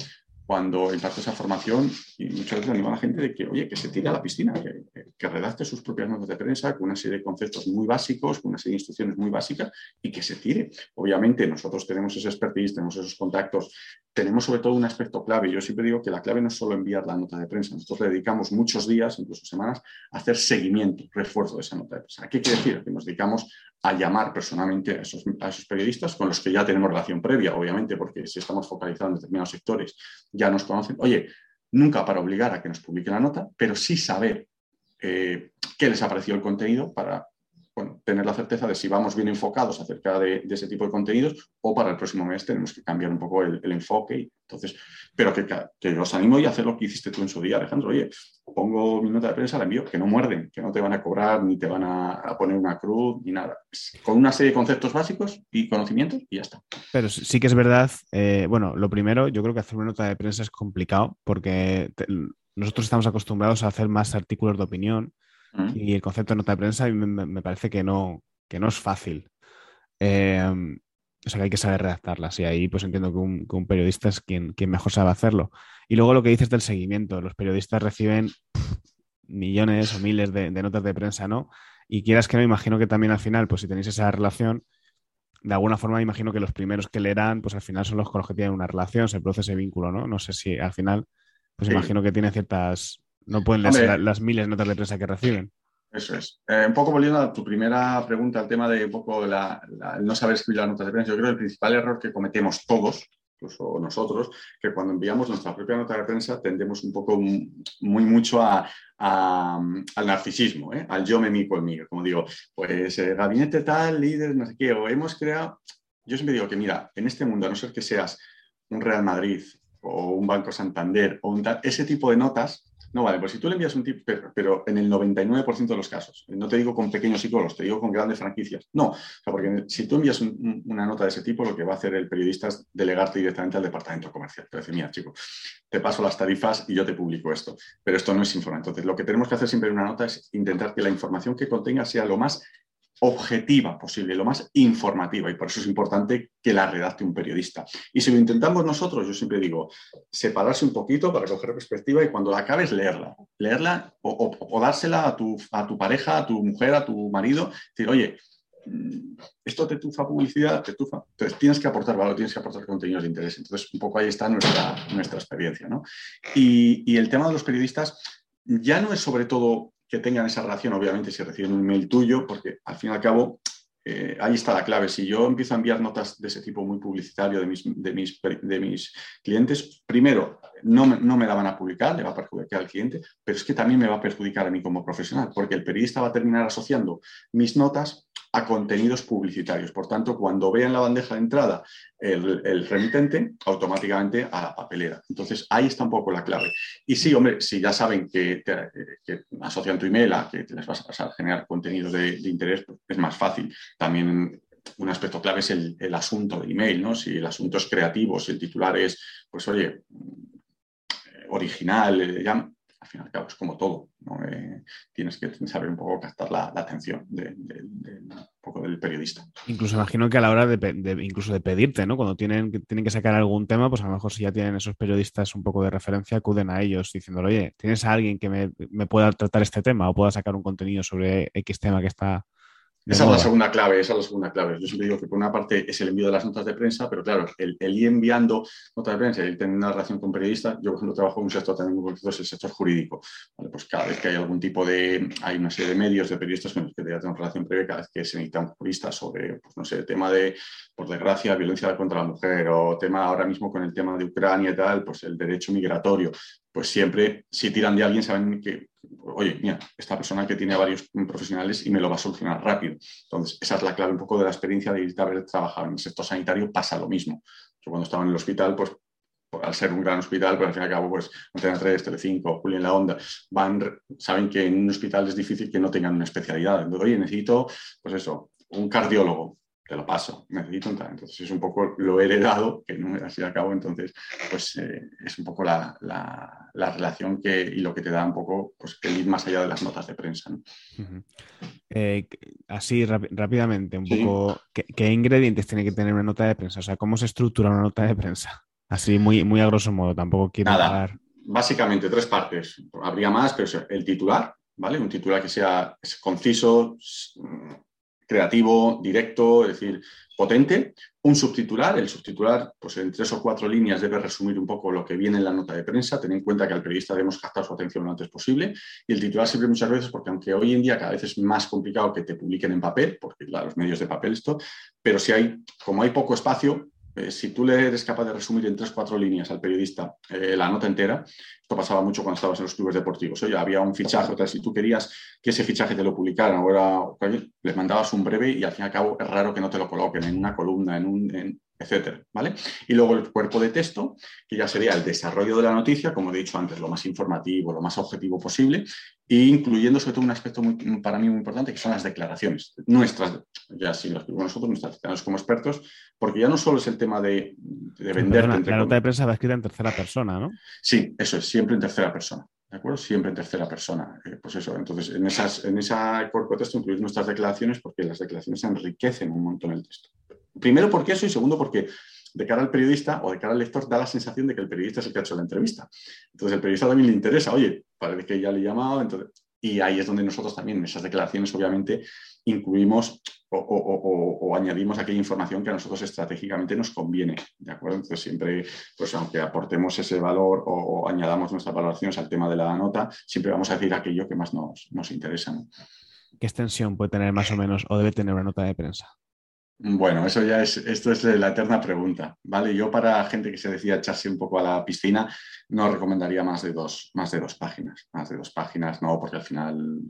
Speaker 2: cuando imparto esa formación y muchas veces animo a la gente de que, oye, que se tire a la piscina, que, redacte sus propias notas de prensa con una serie de conceptos muy básicos, con una serie de instrucciones muy básicas y que se tire. Obviamente nosotros tenemos ese expertise, tenemos esos contactos, tenemos sobre todo un aspecto clave. Yo siempre digo que la clave no es solo enviar la nota de prensa, nosotros le dedicamos muchos días, incluso semanas, a hacer seguimiento, refuerzo de esa nota de prensa. ¿Qué quiere decir? Que nos dedicamos a llamar personalmente a esos, periodistas con los que ya tenemos relación previa, obviamente, porque si estamos focalizados en determinados sectores, ya nos conocen. Oye, nunca para obligar a que nos publiquen la nota, pero sí saber eh, qué les ha parecido el contenido para tener la certeza de si vamos bien enfocados acerca de, ese tipo de contenidos o para el próximo mes tenemos que cambiar un poco el, enfoque. entonces, pero que, que, os animo y a hacer lo que hiciste tú en su día, Alejandro. Oye, pongo mi nota de prensa, la envío, que no muerden, que no te van a cobrar ni te van a, poner una cruz ni nada. Con una serie de conceptos básicos y conocimientos y ya está.
Speaker 1: Pero sí que es verdad, eh, bueno, lo primero, yo creo que hacer una nota de prensa es complicado porque nosotros estamos acostumbrados a hacer más artículos de opinión y el concepto de nota de prensa me, me parece que no, que no es fácil. Em, o sea que hay que saber redactarlas y ahí pues entiendo que un, periodista es quien, quien, mejor sabe hacerlo. Y luego lo que dices del seguimiento, los periodistas reciben millones o miles de, notas de prensa, ¿no? Y quieras que no, imagino que también al final, pues si tenéis esa relación, de alguna forma imagino que los primeros que leerán, pues al final son los con los que tienen una relación, se produce ese vínculo, ¿no? No sé si al final, pues imagino que tiene ciertas no pueden leer las miles de notas de prensa que reciben.
Speaker 2: Eso es. Eh, un poco volviendo a tu primera pregunta, al tema de un poco la, no saber escribir las notas de prensa, yo creo que el principal error que cometemos todos, incluso nosotros, que cuando enviamos nuestra propia nota de prensa tendemos un poco muy mucho a, al narcisismo, ¿eh? al yo me mico el mío, como digo, pues eh, gabinete tal, líder, no sé qué, o hemos creado, yo siempre digo que mira, en este mundo, a no ser que seas un Real Madrid o un Banco Santander o un tal, ese tipo de notas No, vale, pues si tú le envías un tip, pero, en el 99% de los casos, no te digo con pequeños psicólogos, te digo con grandes franquicias. No, porque si tú envías una nota de ese tipo, lo que va a hacer el periodista es delegarte directamente al departamento comercial. Te dice, mira, chico, te paso las tarifas y yo te publico esto. Pero esto no es información. Entonces, lo que tenemos que hacer siempre en una nota es intentar que la información que contenga sea lo más objetiva posible, lo más informativa, y por eso es importante que la redacte un periodista. Y si lo intentamos nosotros, yo siempre digo, separarse un poquito para coger perspectiva y cuando la acabes, leerla. Leerla o, dársela a tu, a tu, pareja, a tu mujer, a tu marido, decir, oye, mm, esto te tufa publicidad, te tufa. Entonces tienes que aportar valor, tienes que aportar contenidos de interés. Entonces, un poco ahí está nuestra, nuestra experiencia. ¿no? Y, y el tema de los periodistas ya no es sobre todo que tengan esa relación, obviamente, si reciben un email tuyo, porque al fin y al cabo, eh, ahí está la clave. Si yo empiezo a enviar notas de ese tipo muy publicitario de mis, de mis, de mis clientes, primero, no me, no me la van a publicar, le va a perjudicar al cliente, pero es que también me va a perjudicar a mí como profesional, porque el periodista va a terminar asociando mis notas a contenidos publicitarios. Por tanto, cuando vean la bandeja de entrada el, remitente, automáticamente a la papelera. Entonces, ahí está un poco la clave. Y sí, hombre, si ya saben que, asocian tu email a que les vas a pasar a generar contenidos de, interés, pues es más fácil. También un aspecto clave es el, el, asunto del email, ¿no? Si el asunto es creativo, si el titular es, pues oye, original, eh, ya al fin y al cabo es como todo. Eh, tienes que saber un poco captar la, atención de, poco del periodista.
Speaker 1: Incluso imagino que a la hora de, incluso de pedirte, ¿no? Cuando tienen, tienen que sacar algún tema, pues a lo mejor si ya tienen esos periodistas un poco de referencia, acuden a ellos diciéndole, oye, ¿tienes a alguien que me, me pueda tratar este tema o pueda sacar un contenido sobre X tema que está
Speaker 2: esa es la segunda clave, esa es la segunda clave. Yo siempre digo que por una parte es el envío de las notas de prensa, pero claro, el, ir enviando notas de prensa y el tener una relación con periodistas, yo por ejemplo trabajo en un sector también muy concreto, es el sector jurídico. pues cada vez que hay algún tipo de, hay una serie de medios de periodistas con los que ya tengo relación previa, cada vez que se necesitan juristas sobre, pues no sé, tema de, por desgracia, violencia contra la mujer o tema ahora mismo con el tema de Ucrania y tal, pues el derecho migratorio, pues siempre si tiran de alguien saben que oye, mira, esta persona que tiene varios profesionales y me lo va a solucionar rápido. Entonces, esa es la clave un poco de la experiencia de haber trabajado en el sector sanitario, pasa lo mismo. Yo cuando estaba en el hospital, pues al ser un gran hospital, pero al fin y al cabo, pues Antena 3, Telecinco, Julio en la Onda, van, saben que en un hospital es difícil que no tengan una especialidad. Entonces, oye, necesito, pues eso, un cardiólogo te lo paso, necesito entrar. Entonces es un poco lo heredado, que no así a cabo, entonces pues eh, es un poco la, relación que, y lo que te da un poco pues, que ir más allá de las notas de prensa.
Speaker 1: Eh, así rápidamente, un poco, ¿qué, ingredientes tiene que tener una nota de prensa? O sea, ¿cómo se estructura una nota de prensa? Así muy, muy a grosso modo, tampoco quiero
Speaker 2: Nada, básicamente tres partes. Habría más, pero el titular, ¿vale? Un titular que sea conciso, creativo, directo, es decir, potente. Un subtitular, el subtitular, pues en tres o cuatro líneas debe resumir un poco lo que viene en la nota de prensa, ten en cuenta que al periodista debemos captar su atención lo antes posible. Y el titular siempre muchas veces, porque aunque hoy en día cada vez es más complicado que te publiquen en papel, porque los medios de papel esto, pero si hay, como hay poco espacio, eh, si tú le eres capaz de resumir en tres cuatro líneas al periodista eh, la nota entera, esto pasaba mucho cuando estabas en los clubes deportivos. Oye, había un fichaje, o tal, si tú querías que ese fichaje te lo publicaran, ahora les mandabas un breve y al fin y al cabo es raro que no te lo coloquen en una columna, en un, etcétera, ¿vale? Y luego el cuerpo de texto, que ya sería el desarrollo de la noticia, como he dicho antes, lo más informativo, lo más objetivo posible, e incluyendo sobre todo un aspecto para mí muy importante, que son las declaraciones, nuestras, ya si las nosotros, nuestras declaraciones como expertos, porque ya no solo es el tema de, vender...
Speaker 1: la nota de prensa va escrita en tercera persona, ¿no?
Speaker 2: Sí, eso es, siempre en tercera persona. ¿De acuerdo? Siempre en tercera persona. Eh, pues eso, entonces en, esas, en esa cuerpo de texto incluimos nuestras declaraciones porque las declaraciones enriquecen un montón el texto. Primero porque eso y segundo porque de cara al periodista o de cara al lector da la sensación de que el periodista es el que ha hecho la entrevista. Entonces el periodista también le interesa, oye, parece que ya le he llamado, entonces... Y ahí es donde nosotros también, en esas declaraciones, obviamente, incluimos o, añadimos aquella información que a nosotros estratégicamente nos conviene, ¿de acuerdo? Entonces siempre, pues aunque aportemos ese valor o, añadamos nuestras valoraciones al tema de la nota, siempre vamos a decir aquello que más nos, nos interesa.
Speaker 1: ¿Qué extensión puede tener más o menos o debe tener una nota de prensa?
Speaker 2: Bueno, eso ya es, esto es la eterna pregunta, ¿vale? Yo para gente que se decía echarse un poco a la piscina, no recomendaría más de dos, más de dos páginas, más de dos páginas, no, porque al final...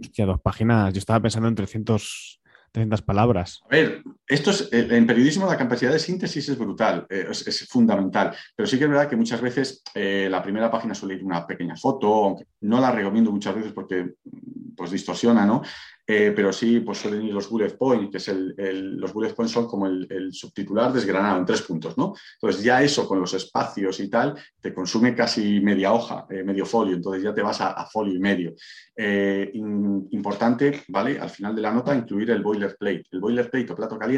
Speaker 1: Hostia, dos páginas, yo estaba pensando en 300, 300 palabras.
Speaker 2: A ver, esto es, eh, en periodismo la capacidad de síntesis es brutal, eh, es, fundamental, pero sí que es verdad que muchas veces eh, la primera página suele ir una pequeña foto, aunque no la recomiendo muchas veces porque pues distorsiona, ¿no? Pero sí pues suelen ir los bullet points, que es el, los bullet points son como el, subtitular desgranado en tres puntos, ¿no? Entonces ya eso con los espacios y tal te consume casi media hoja, medio folio, entonces ya te vas a, folio y medio. Importante, ¿vale? Al final de la nota incluir el boilerplate. El boilerplate o plato caliente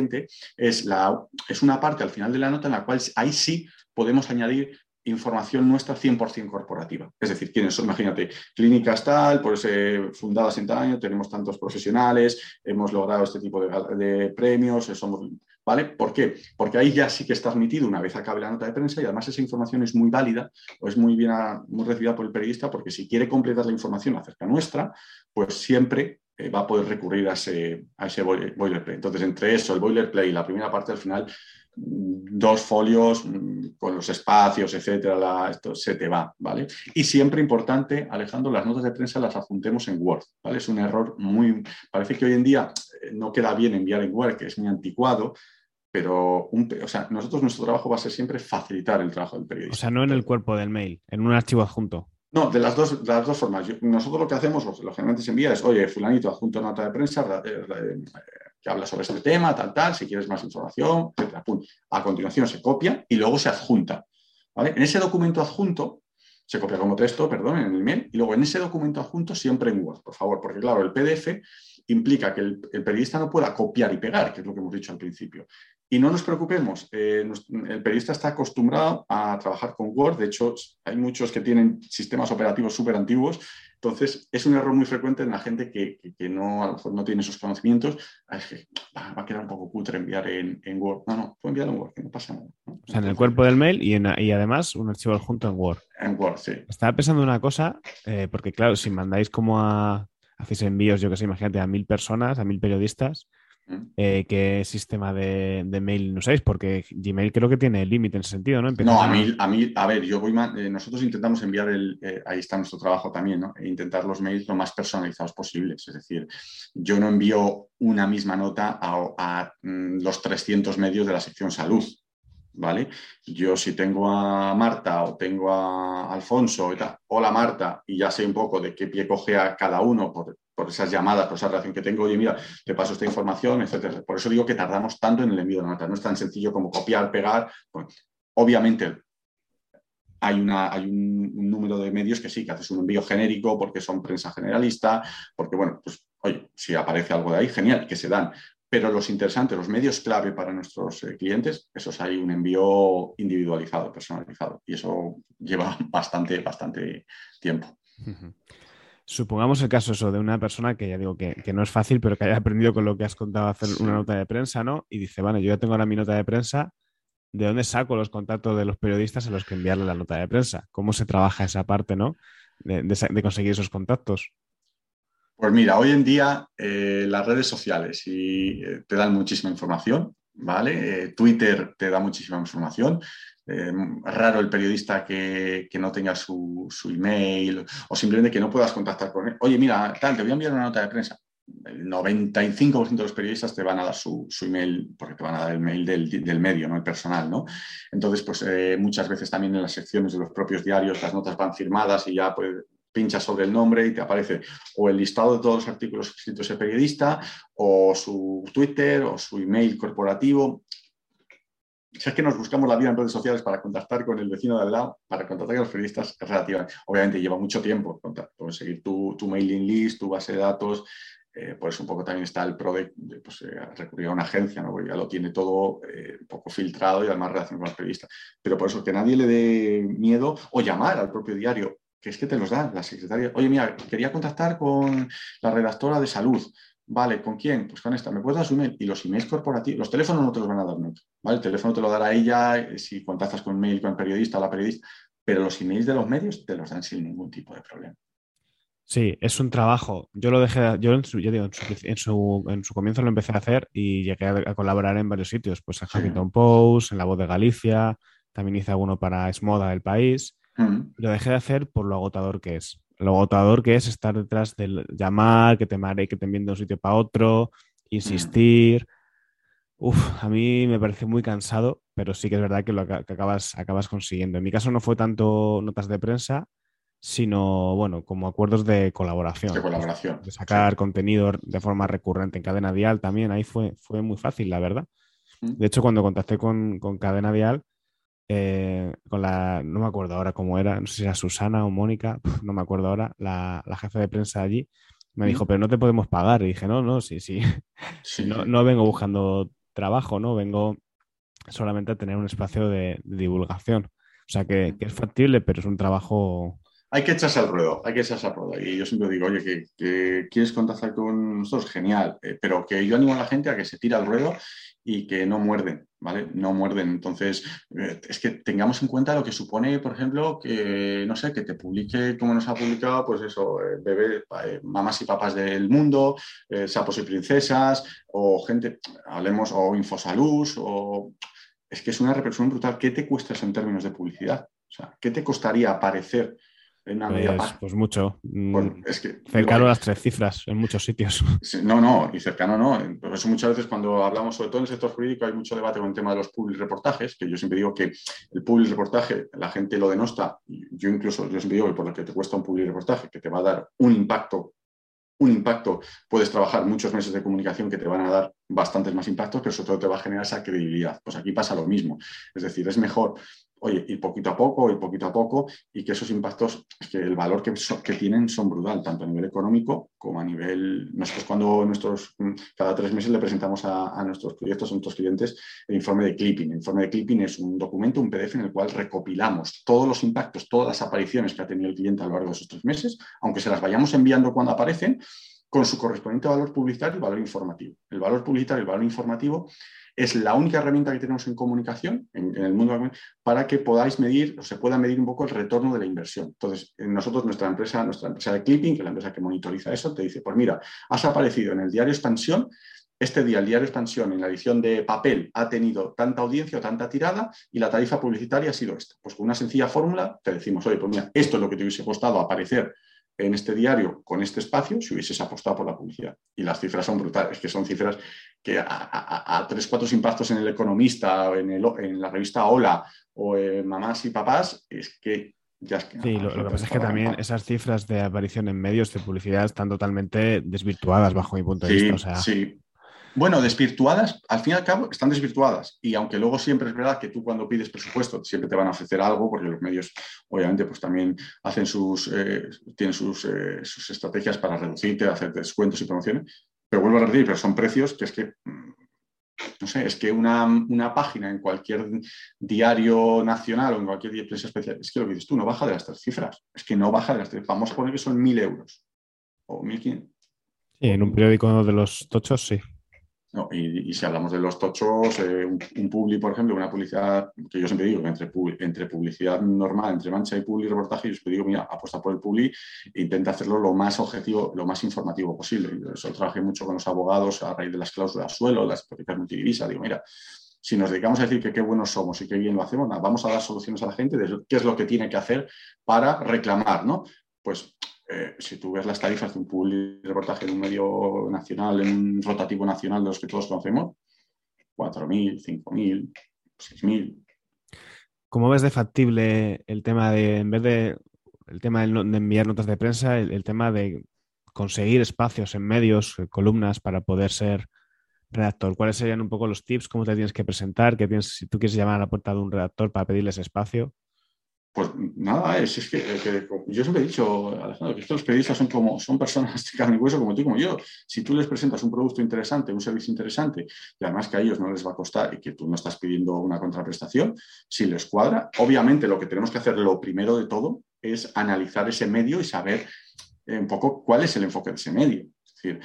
Speaker 2: es, una parte al final de la nota en la cual ahí sí podemos añadir información nuestra 100% corporativa. Es decir, quiénes son, imagínate, clínicas tal, pues eh, fundadas en tal año, tenemos tantos profesionales, hemos logrado este tipo de, premios, eh, somos, ¿vale? ¿Por qué? Porque ahí ya sí que está admitido una vez acabe la nota de prensa y además esa información es muy válida o es muy bien muy recibida por el periodista porque si quiere completar la información acerca nuestra, pues siempre eh, va a poder recurrir a ese, a ese boilerplate. Entonces, entre eso, el boilerplate y la primera parte, al final dos folios mm, con los espacios, etcétera, esto se te va, ¿vale? Y siempre importante, Alejandro, las notas de prensa las adjuntemos en Word, ¿vale? Es un error muy... Parece que hoy en día eh, no queda bien enviar en Word, que es muy anticuado, pero o sea, nosotros nuestro trabajo va a ser siempre facilitar el trabajo del periodista.
Speaker 1: O sea, no en el cuerpo del mail, en un archivo adjunto.
Speaker 2: No, de las dos, las dos formas. nosotros lo que hacemos, lo, que generalmente se envía es, oye, fulanito adjunto nota de prensa, eh, que habla sobre este tema, tal, tal, si quieres más información, etc. A continuación se copia y luego se adjunta. En ese documento adjunto, se copia como texto, perdón, en el mail, y luego en ese documento adjunto siempre en Word, por favor, porque claro, el PDF implica que el, periodista no pueda copiar y pegar, que es lo que hemos dicho al principio. Y no nos preocupemos, eh, el periodista está acostumbrado a trabajar con Word, de hecho hay muchos que tienen sistemas operativos súper antiguos entonces, es un error muy frecuente en la gente que, no, a lo mejor no tiene esos conocimientos. Es que va, a quedar un poco cutre enviar en, Word. No, no, puedo enviar en Word, que no pasa nada. O
Speaker 1: sea, en el cuerpo del mail y, y además un archivo adjunto en Word.
Speaker 2: En Word, sí.
Speaker 1: Estaba pensando una cosa, eh, porque claro, si mandáis como a, hacéis envíos, yo que sé, imagínate, a mil personas, a mil periodistas, eh, ¿Qué sistema de, mail no usáis? Porque Gmail creo que tiene límite en ese sentido, ¿no?
Speaker 2: no, a mí, a mí, a ver, yo voy eh, nosotros intentamos enviar el, eh, ahí está nuestro trabajo también, ¿no? E intentar los mails lo más personalizados posibles. Es decir, yo no envío una misma nota a, mm, los 300 medios de la sección salud. ¿Vale? Yo si tengo a Marta o tengo a Alfonso, y tal, hola Marta, y ya sé un poco de qué pie coge a cada uno por, por esas llamadas, por esa relación que tengo, oye, mira, te paso esta información, etcétera. Por eso digo que tardamos tanto en el envío de la nota. No es tan sencillo como copiar, pegar. obviamente hay, una, hay un, número de medios que sí, que haces un envío genérico porque son prensa generalista, porque, bueno, pues, oye, si aparece algo de ahí, genial, que se dan. Pero los interesantes, los medios clave para nuestros eh, clientes, esos hay un envío individualizado, personalizado. Y eso lleva [LAUGHS] bastante, bastante tiempo.
Speaker 1: Supongamos el caso eso de una persona que ya digo que, no es fácil, pero que haya aprendido con lo que has contado a hacer una nota de prensa, ¿no? Y dice, bueno, yo ya tengo ahora mi nota de prensa, ¿de dónde saco los contactos de los periodistas a los que enviarle la nota de prensa? ¿Cómo se trabaja esa parte, ¿no? De, conseguir esos contactos.
Speaker 2: Pues mira, hoy en día eh, las redes sociales eh, te dan muchísima información, ¿vale? Eh, Twitter te da muchísima información. Raro el periodista que, no tenga su, email o simplemente que no puedas contactar con él. Oye, mira, tal, te voy a enviar una nota de prensa. El 95% de los periodistas te van a dar su, email porque te van a dar el mail del, medio, no el personal, ¿no? Entonces, pues muchas veces también en las secciones de los propios diarios las notas van firmadas y ya pues pinchas sobre el nombre y te aparece o el listado de todos los artículos escritos ese periodista o su Twitter o su email corporativo si es que nos buscamos la vida en redes sociales para contactar con el vecino de al lado, para contactar con los periodistas, es relativamente, obviamente lleva mucho tiempo conseguir tu, tu, mailing list, tu base de datos, eh, por eso un poco también está el pro de, pues, eh, recurrir a una agencia, ¿no? porque ya lo tiene todo eh, un poco filtrado y además relación con los periodistas. Pero por eso que nadie le dé miedo o llamar al propio diario, que es que te los da la secretaria. Oye, mira, quería contactar con la redactora de salud. Vale, ¿con quién? Pues con esta. ¿Me puedes dar su email? Y los emails corporativos, los teléfonos no te los van a dar nunca. ¿vale? El teléfono te lo dará ella eh, si contactas con un mail con el periodista o la periodista, pero los emails de los medios te los dan sin ningún tipo de problema.
Speaker 1: Sí, es un trabajo. Yo lo dejé, yo en su, yo digo, en su, en su, comienzo lo empecé a hacer y llegué a, colaborar en varios sitios, pues en Huffington Post, en La Voz de Galicia, también hice alguno para Esmoda del país. Lo dejé de hacer por lo agotador que es lo agotador que es estar detrás del llamar, que te mare, que te envíen de un sitio para otro, insistir. Uf, a mí me parece muy cansado, pero sí que es verdad que lo que acabas, acabas consiguiendo. En mi caso no fue tanto notas de prensa, sino, bueno, como acuerdos de colaboración.
Speaker 2: De colaboración.
Speaker 1: De sacar contenido de forma recurrente en Cadena Dial también, ahí fue, fue muy fácil, la verdad. Mm. De hecho, cuando contacté con, Cadena Dial, eh, con la, no me acuerdo ahora cómo era, no sé si era Susana o Mónica, no me acuerdo ahora, la, la jefa de prensa allí, me dijo, pero no te podemos pagar. Y dije, no, no, sí, sí. no, no, vengo buscando trabajo, ¿no? Vengo solamente a tener un espacio de, divulgación. O sea que, es factible, pero es un trabajo.
Speaker 2: Hay que echarse al ruedo, hay que echarse al ruedo. Y yo siempre digo, oye, que, quieres contactar con nosotros, genial, eh, pero que yo animo a la gente a que se tire al ruedo y que no muerden, ¿vale? No muerden. Entonces, eh, es que tengamos en cuenta lo que supone, por ejemplo, que, no sé, que te publique, como nos ha publicado, pues eso, eh, bebé, eh, mamás y papás del mundo, sapos y princesas, o gente, hablemos, o Infosalud, o... Es que es una repercusión brutal. ¿Qué te cuesta eso en términos de publicidad? O sea, ¿qué te costaría aparecer
Speaker 1: pues, pues, mucho. Mm, es que, cercano a las tres cifras en muchos sitios.
Speaker 2: no, no, y cercano no. Por eso muchas veces cuando hablamos, sobre todo en el sector jurídico, hay mucho debate con el tema de los public reportajes, que yo siempre digo que el public reportaje, la gente lo denosta, yo incluso, yo siempre digo que por lo que te cuesta un public reportaje, que te va a dar un impacto un impacto, puedes trabajar muchos meses de comunicación que te van a dar bastantes más impactos, pero sobre todo te va a generar esa credibilidad. Pues aquí pasa lo mismo. Es decir, es mejor oye, ir poquito a poco, y poquito a poco, y que esos impactos, que el valor que, tienen son brutal, tanto a nivel económico como a nivel, nosotros cuando nuestros, cada tres meses le presentamos a, nuestros proyectos, a nuestros clientes, el informe de clipping. El informe de clipping es un documento, un PDF en el cual recopilamos todos los impactos, todas las apariciones que ha tenido el cliente a lo largo de esos tres meses, aunque se las vayamos enviando cuando aparecen, con su correspondiente valor publicitario y valor informativo. El valor publicitario y el valor informativo es la única herramienta que tenemos en comunicación, en, el mundo, para que podáis medir o se pueda medir un poco el retorno de la inversión. Entonces, nosotros, nuestra empresa, nuestra empresa de clipping, que es la empresa que monitoriza eso, te dice, pues mira, has aparecido en el diario Expansión, este día el diario Expansión en la edición de papel ha tenido tanta audiencia o tanta tirada y la tarifa publicitaria ha sido esta. Pues con una sencilla fórmula te decimos, oye, pues mira, esto es lo que te hubiese costado aparecer en este diario con este espacio si hubieses apostado por la publicidad. Y las cifras son brutales, que son cifras que a, tres, cuatro impactos en el Economista, o en, el, en la revista Hola o en Mamás y Papás, es que ya es que...
Speaker 1: Sí, lo, que pasa es que también esas cifras de aparición en medios de publicidad están totalmente desvirtuadas bajo mi punto de vista.
Speaker 2: Sí, bueno, desvirtuadas, al fin y al cabo, están desvirtuadas. Y aunque luego siempre es verdad que tú cuando pides presupuesto siempre te van a ofrecer algo, porque los medios, obviamente, pues también hacen sus, eh, tienen sus, eh, sus, estrategias para reducirte, hacer descuentos y promociones. Pero vuelvo a repetir, pero son precios que es que, mm, no sé, es que una, una página en cualquier diario nacional o en cualquier empresa especial, es que lo que dices tú no baja de las tres cifras. Es que no baja de las tres. Vamos a poner que son mil euros o mil quinientos.
Speaker 1: En un periódico de los tochos, sí
Speaker 2: y, si hablamos de los tochos, eh, un, publi, por ejemplo, una publicidad que yo siempre digo que entre, entre publicidad normal, entre mancha y publi reportaje, yo siempre digo, mira, apuesta por el publi e intenta hacerlo lo más objetivo, lo más informativo posible. Y eso trabajé mucho con los abogados a raíz de las cláusulas suelo, las hipotecas multidivisas. Digo, mira, si nos dedicamos a decir que qué buenos somos y qué bien lo hacemos, vamos a dar soluciones a la gente de qué es lo que tiene que hacer para reclamar, ¿no? Pues eh, si tú ves las tarifas de un reportaje de un medio nacional, en un rotativo nacional de los que todos conocemos, 4.000, 5.000, 6.000.
Speaker 1: ¿Cómo ves de factible el tema de, en vez de el tema de, enviar notas de prensa, el, tema de conseguir espacios en medios, eh, columnas para poder ser redactor? ¿Cuáles serían un poco los tips? ¿Cómo te tienes que presentar? ¿Qué tienes, si tú quieres llamar a la puerta de un redactor para pedirles espacio?
Speaker 2: Pues nada, es, que, yo siempre he dicho, Alejandro, que estos periodistas son como son personas de carne y hueso como tú y como yo. Si tú les presentas un producto interesante, un servicio interesante, y además que a ellos no les va a costar y que tú no estás pidiendo una contraprestación, si les cuadra, obviamente lo que tenemos que hacer, lo primero de todo, es analizar ese medio y saber un poco cuál es el enfoque de ese medio. Es decir,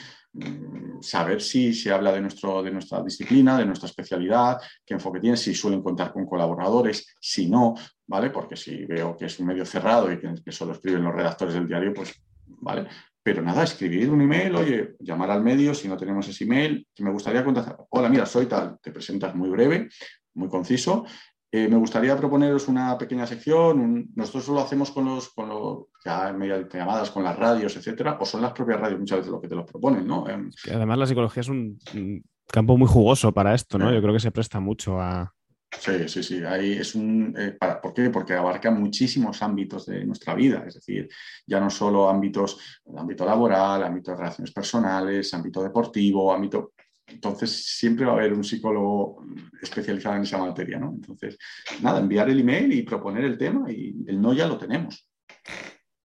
Speaker 2: saber si se habla de, nuestro, de nuestra disciplina, de nuestra especialidad, qué enfoque tiene, si suelen contar con colaboradores, si no, ¿vale? Porque si veo que es un medio cerrado y que, solo escriben los redactores del diario, pues, ¿vale? Pero nada, escribir un email, oye, llamar al medio, si no tenemos ese email, que me gustaría contactar. Hola, mira, soy tal, te presentas muy breve, muy conciso. Eh, me gustaría proponeros una pequeña sección. nosotros lo hacemos con los, con los ya llamadas con las radios, etcétera, o son las propias radios muchas veces lo que te lo proponen, ¿no? Em,
Speaker 1: además, la psicología es un campo muy jugoso para esto, ¿no? Yo creo que se presta mucho a,
Speaker 2: Sí, sí, sí. Ahí es un, eh, para, ¿Por qué? Porque abarca muchísimos ámbitos de nuestra vida. Es decir, ya no solo ámbitos, ámbito laboral, ámbito de relaciones personales, ámbito deportivo, ámbito. Entonces, siempre va a haber un psicólogo especializado en esa materia, ¿no? Entonces, nada, enviar el email y proponer el tema y el no ya lo tenemos.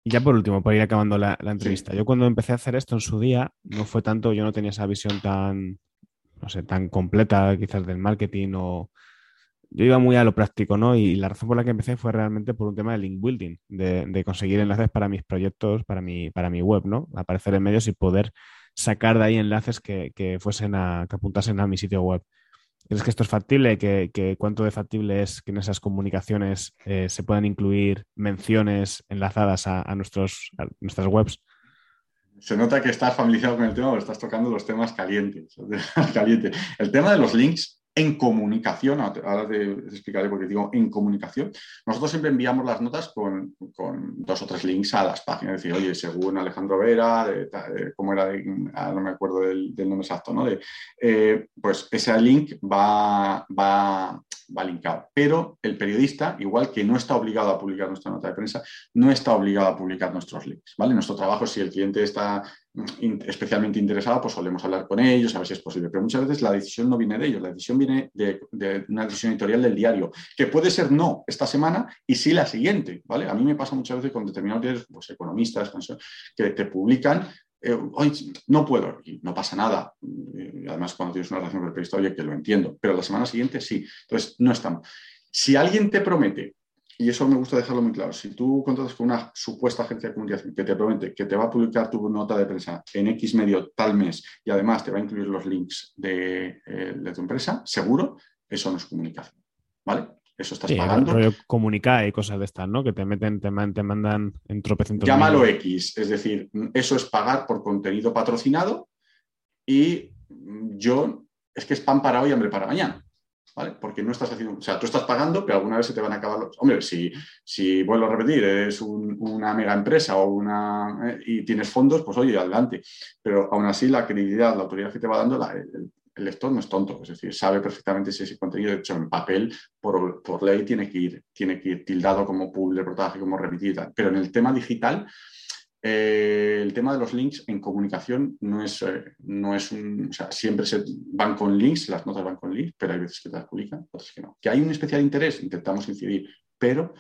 Speaker 1: Y ya por último, para ir acabando la, entrevista. Yo cuando empecé a hacer esto en su día, no fue tanto, yo no tenía esa visión tan, no sé, tan completa quizás del marketing o yo iba muy a lo práctico, ¿no? Y la razón por la que empecé fue realmente por un tema de link building, de, conseguir enlaces para mis proyectos, para mi, para mi web, ¿no? Aparecer en medios y poder sacar de ahí enlaces que, fuesen a, que apuntasen a mi sitio web. ¿Crees que esto es factible? ¿Que, cuánto de factible es que en esas comunicaciones eh, se puedan incluir menciones enlazadas a, nuestros, a nuestras webs?
Speaker 2: se nota que estás familiarizado con el tema o estás tocando los temas [LAUGHS] calientes. El tema de los links en comunicación, ahora te, explicaré por qué digo en comunicación, nosotros siempre enviamos las notas con, dos o tres links a las páginas, es decir, oye, según Alejandro Vera, ¿cómo era? Ah, no me acuerdo del, nombre exacto, ¿no? Eh, pues ese link va, va, va linkado. Pero el periodista, igual que no está obligado a publicar nuestra nota de prensa, no está obligado a publicar nuestros links, ¿vale? Nuestro trabajo, si el cliente está especialmente interesado, pues solemos hablar con ellos, a ver si es posible. Pero muchas veces la decisión no viene de ellos, la decisión viene de, una decisión editorial del diario, que puede ser no esta semana y sí la siguiente, ¿vale? A mí me pasa muchas veces con determinados pues economistas, que te publican eh, hoy no puedo, y no pasa nada. Eh, además, cuando tienes una relación con el periodista, oye, que lo entiendo, pero la semana siguiente sí. Entonces, no estamos. Si alguien te promete y eso me gusta dejarlo muy claro. Si tú contratas con una supuesta agencia de comunicación que te promete que te va a publicar tu nota de prensa en X medio tal mes y además te va a incluir los links de, eh, tu empresa, seguro, eso no es comunicación. ¿Vale? Eso estás pagando.
Speaker 1: comunicar y cosas de estas, ¿no? Que te meten, te, mandan en tropecientos.
Speaker 2: Llámalo X, es decir, eso es pagar por contenido patrocinado y yo, es que es pan para hoy, hambre para mañana. Porque no estás haciendo, o sea, tú estás pagando, pero alguna vez se te van a acabar los... Hombre, si, si vuelvo a repetir, eres una mega empresa o una, eh, y tienes fondos, pues oye, adelante. Pero aún así la credibilidad, la autoridad que te va dando, el, lector no es tonto, es decir, sabe perfectamente si ese contenido hecho en papel, por, por ley, tiene que, ir, tiene que tildado como pool de reportaje, como repetido. Pero en el tema digital eh, el tema de los links en comunicación no es, eh, no es un. O sea, siempre se van con links, las notas van con links, pero hay veces que las publican, otras que no. Que hay un especial interés, intentamos incidir, pero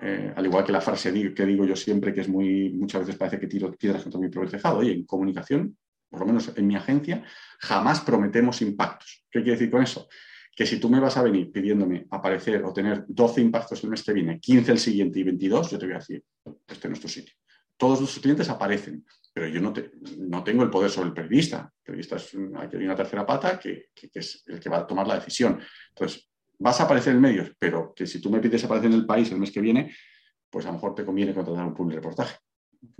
Speaker 2: eh, al igual que la frase que digo yo siempre, que es muy. Muchas veces parece que tiro piedras contra mi propio tejado. Oye, en comunicación, por lo menos en mi agencia, jamás prometemos impactos. ¿Qué quiere decir con eso? que si tú me vas a venir pidiéndome aparecer o tener 12 impactos el mes que viene, 15 el siguiente y 22, yo te voy a decir, este es nuestro sitio todos nuestros clientes aparecen, pero yo no, no tengo el poder sobre el periodista. El periodista es hay una tercera pata que, es el que va a tomar la decisión. Entonces, vas a aparecer en medios, pero que si tú me pides aparecer en el país el mes que viene, pues a lo mejor te conviene contratar un public reportaje.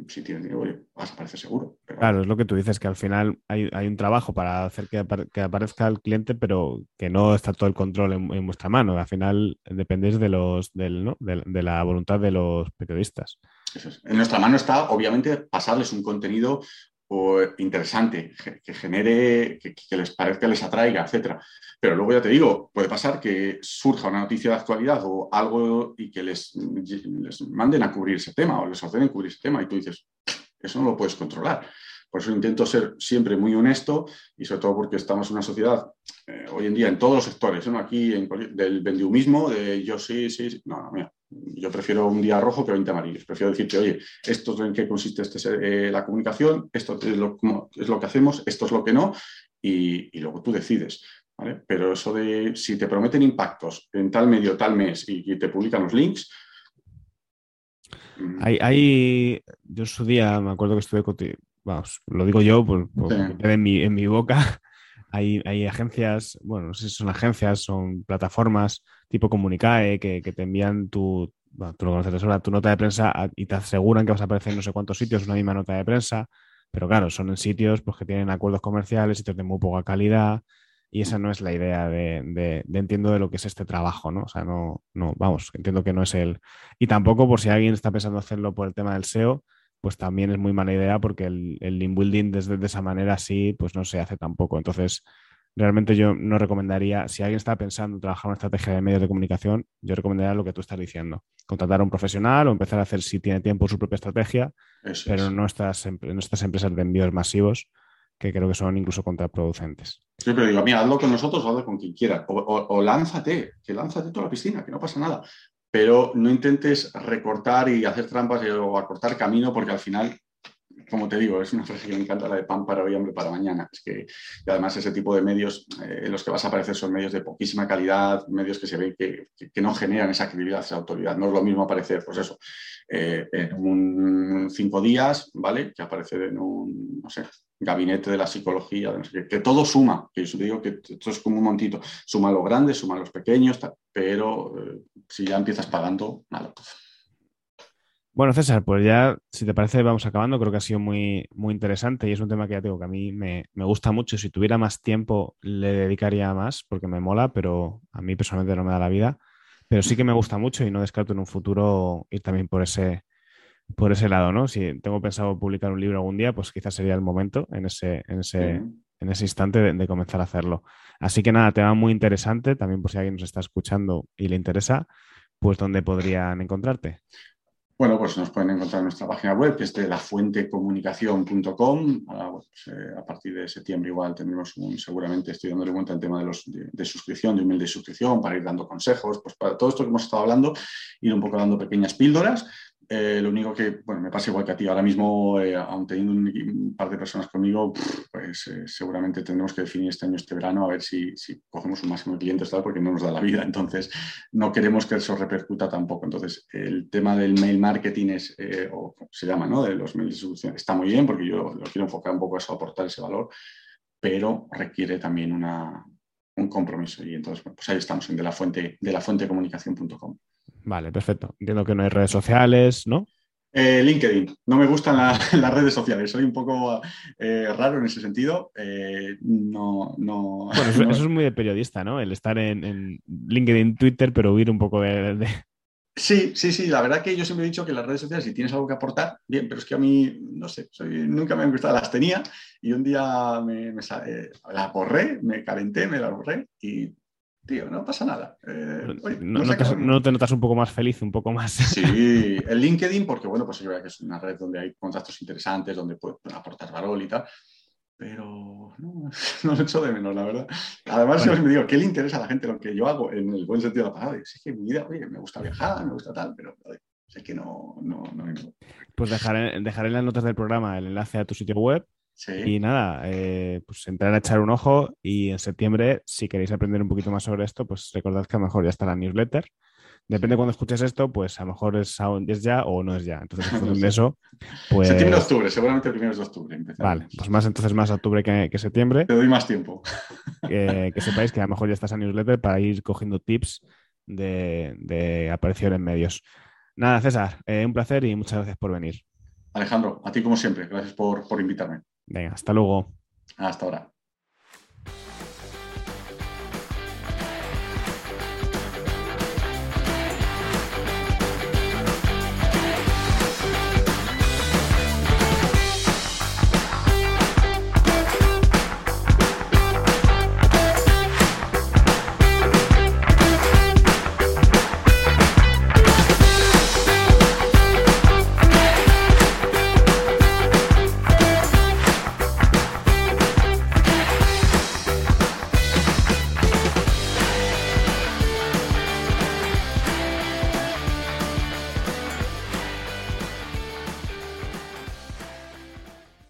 Speaker 2: Si tienes dinero, vas a aparecer seguro.
Speaker 1: Claro, es lo que tú dices, que al final hay, un trabajo para hacer que, aparezca el cliente, pero que no está todo el control en, vuestra mano. Al final dependéis de, los, de la voluntad de los periodistas.
Speaker 2: En nuestra mano está, obviamente, pasarles un contenido interesante, que genere, que, les parezca, les atraiga, etc. Pero luego ya te digo, puede pasar que surja una noticia de actualidad o algo y que les, les manden a cubrir ese tema o les ordenen cubrir ese tema y tú dices, eso no lo puedes controlar. Por eso intento ser siempre muy honesto y sobre todo porque estamos en una sociedad eh, hoy en día en todos los sectores, ¿no? aquí en, del vendiumismo, de yo sí, sí, sí. no, no, mira, yo prefiero un día rojo que 20 amarillos. Prefiero decirte, oye, esto es en qué consiste este, eh, la comunicación, esto es lo, es lo, que hacemos, esto es lo que no, y, luego tú decides. ¿vale? Pero eso de si te prometen impactos en tal medio, tal mes y, te publican los links.
Speaker 1: Mm. Hay, hay, yo en su día me acuerdo que estuve contigo, vamos, lo digo yo por, en, mi, en mi boca. [LAUGHS] Hay, hay, agencias, bueno, no sé si son agencias, son plataformas tipo Comunicae que, que te envían tu, tú lo conoces tu nota de prensa y te aseguran que vas a aparecer en no sé cuántos sitios una misma nota de prensa, pero claro, son en sitios pues, que tienen acuerdos comerciales, sitios de muy poca calidad y esa no es la idea de, de, entiendo de lo que es este trabajo, ¿no? O sea, no, no, vamos, entiendo que no es el... Y tampoco por si alguien está pensando hacerlo por el tema del SEO, pues también es muy mala idea porque el, el building desde de esa manera sí, pues no se hace tampoco. Entonces, realmente yo no recomendaría, si alguien está pensando en trabajar una estrategia de medios de comunicación, yo recomendaría lo que tú estás diciendo, contratar a un profesional o empezar a hacer si tiene tiempo su propia estrategia, pero no estas, no estas empresas de envíos masivos que creo que son incluso contraproducentes.
Speaker 2: Sí, pero digo, mira, hazlo con nosotros o hazlo con quien quiera. O, lánzate, que lánzate toda la piscina, que no pasa nada. Pero no intentes recortar y hacer trampas o acortar camino, porque al final como te digo, es una frase que me encanta, la de pan para hoy, hambre para mañana. Es que, y además, ese tipo de medios eh, en los que vas a aparecer son medios de poquísima calidad, medios que se ven que, no generan esa credibilidad, esa autoridad. No es lo mismo aparecer, pues eso, eh, en un cinco días, ¿vale? Que aparecer en un, no sé, gabinete de la psicología, que, todo suma, que yo digo que esto es como un montito, suma los grandes, suma los pequeños, pero eh, si ya empiezas pagando, nada.
Speaker 1: Bueno, César, pues ya, si te parece, vamos acabando. Creo que ha sido muy, muy interesante y es un tema que ya tengo que a mí me, gusta mucho. Si tuviera más tiempo, le dedicaría más porque me mola, pero a mí personalmente no me da la vida. Pero sí que me gusta mucho y no descarto en un futuro ir también por ese, por ese lado, ¿no? Si tengo pensado publicar un libro algún día, pues quizás sería el momento en ese, en ese, en ese instante de, de, comenzar a hacerlo. Así que nada, tema muy interesante, también por si alguien nos está escuchando y le interesa, pues ¿dónde podrían encontrarte?
Speaker 2: Bueno, pues nos pueden encontrar en nuestra página web, que es de lafuentecomunicación.com. Pues, eh, a partir de septiembre igual tendremos un, seguramente estoy dándole cuenta al tema de, los, de, suscripción, de email de suscripción, para ir dando consejos, pues para todo esto que hemos estado hablando, ir un poco dando pequeñas píldoras eh, lo único que, bueno, me pasa igual que a ti. Ahora mismo, eh, teniendo un, par de personas conmigo, pues eh, seguramente tendremos que definir este año, este verano, a ver si, cogemos un máximo de clientes, tal, porque no nos da la vida. Entonces, no queremos que eso repercuta tampoco. Entonces, el tema del mail marketing es, o se llama, ¿no? De los mails de solución, está muy bien, porque yo lo quiero enfocar un poco a eso, aportar ese valor, pero requiere también una, un compromiso. Y entonces, pues ahí estamos en de la fuente, de la fuente comunicación.com.
Speaker 1: Vale, perfecto. Entiendo que no hay redes sociales, ¿no?
Speaker 2: Eh, LinkedIn. No me gustan [LAUGHS] las redes sociales. Soy un poco eh, raro en ese sentido. Eh, no, no,
Speaker 1: Bueno, eso, [LAUGHS] es muy de periodista, ¿no? El estar en, LinkedIn, Twitter, pero huir un poco de,
Speaker 2: Sí, sí, sí. La verdad que yo siempre he dicho que las redes sociales, si tienes algo que aportar, bien, pero es que a mí, no sé, nunca me han gustado. Las tenía y un día me, me las borré, me calenté, me las borré y tío, no pasa nada. Eh,
Speaker 1: no, te notas un poco más feliz, un poco más?
Speaker 2: Sí, [LAUGHS] el LinkedIn, porque bueno, pues yo creo que es una red donde hay contactos interesantes, donde puedes aportar valor y tal, pero no, [LAUGHS] no lo echo de menos, la verdad. Además, yo me digo, ¿qué le interesa a la gente lo que yo hago en el buen sentido de la palabra? Es que mi vida, oye, me gusta viajar, me gusta tal, pero sé que no, no, no,
Speaker 1: Pues dejaré, dejaré en las notas del programa el enlace a tu sitio web y nada, eh, pues entrar a echar un ojo y en septiembre, si queréis aprender un poquito más sobre esto, pues recordad que a lo mejor ya está la newsletter. Depende de cuando escuches esto, pues a lo mejor es, ya o no es ya. Entonces, en función de [LAUGHS] eso, pues...
Speaker 2: Septiembre, octubre, seguramente el primero de octubre.
Speaker 1: Vale, pues más entonces más octubre que, septiembre.
Speaker 2: Te doy más tiempo. [LAUGHS]
Speaker 1: Que, sepáis que a lo mejor ya está esa newsletter para ir cogiendo tips de, de aparición en medios. Nada, César, eh, un placer y muchas gracias por venir.
Speaker 2: Alejandro, a ti como siempre, gracias por, por invitarme.
Speaker 1: Venga, hasta luego.
Speaker 2: Hasta ahora.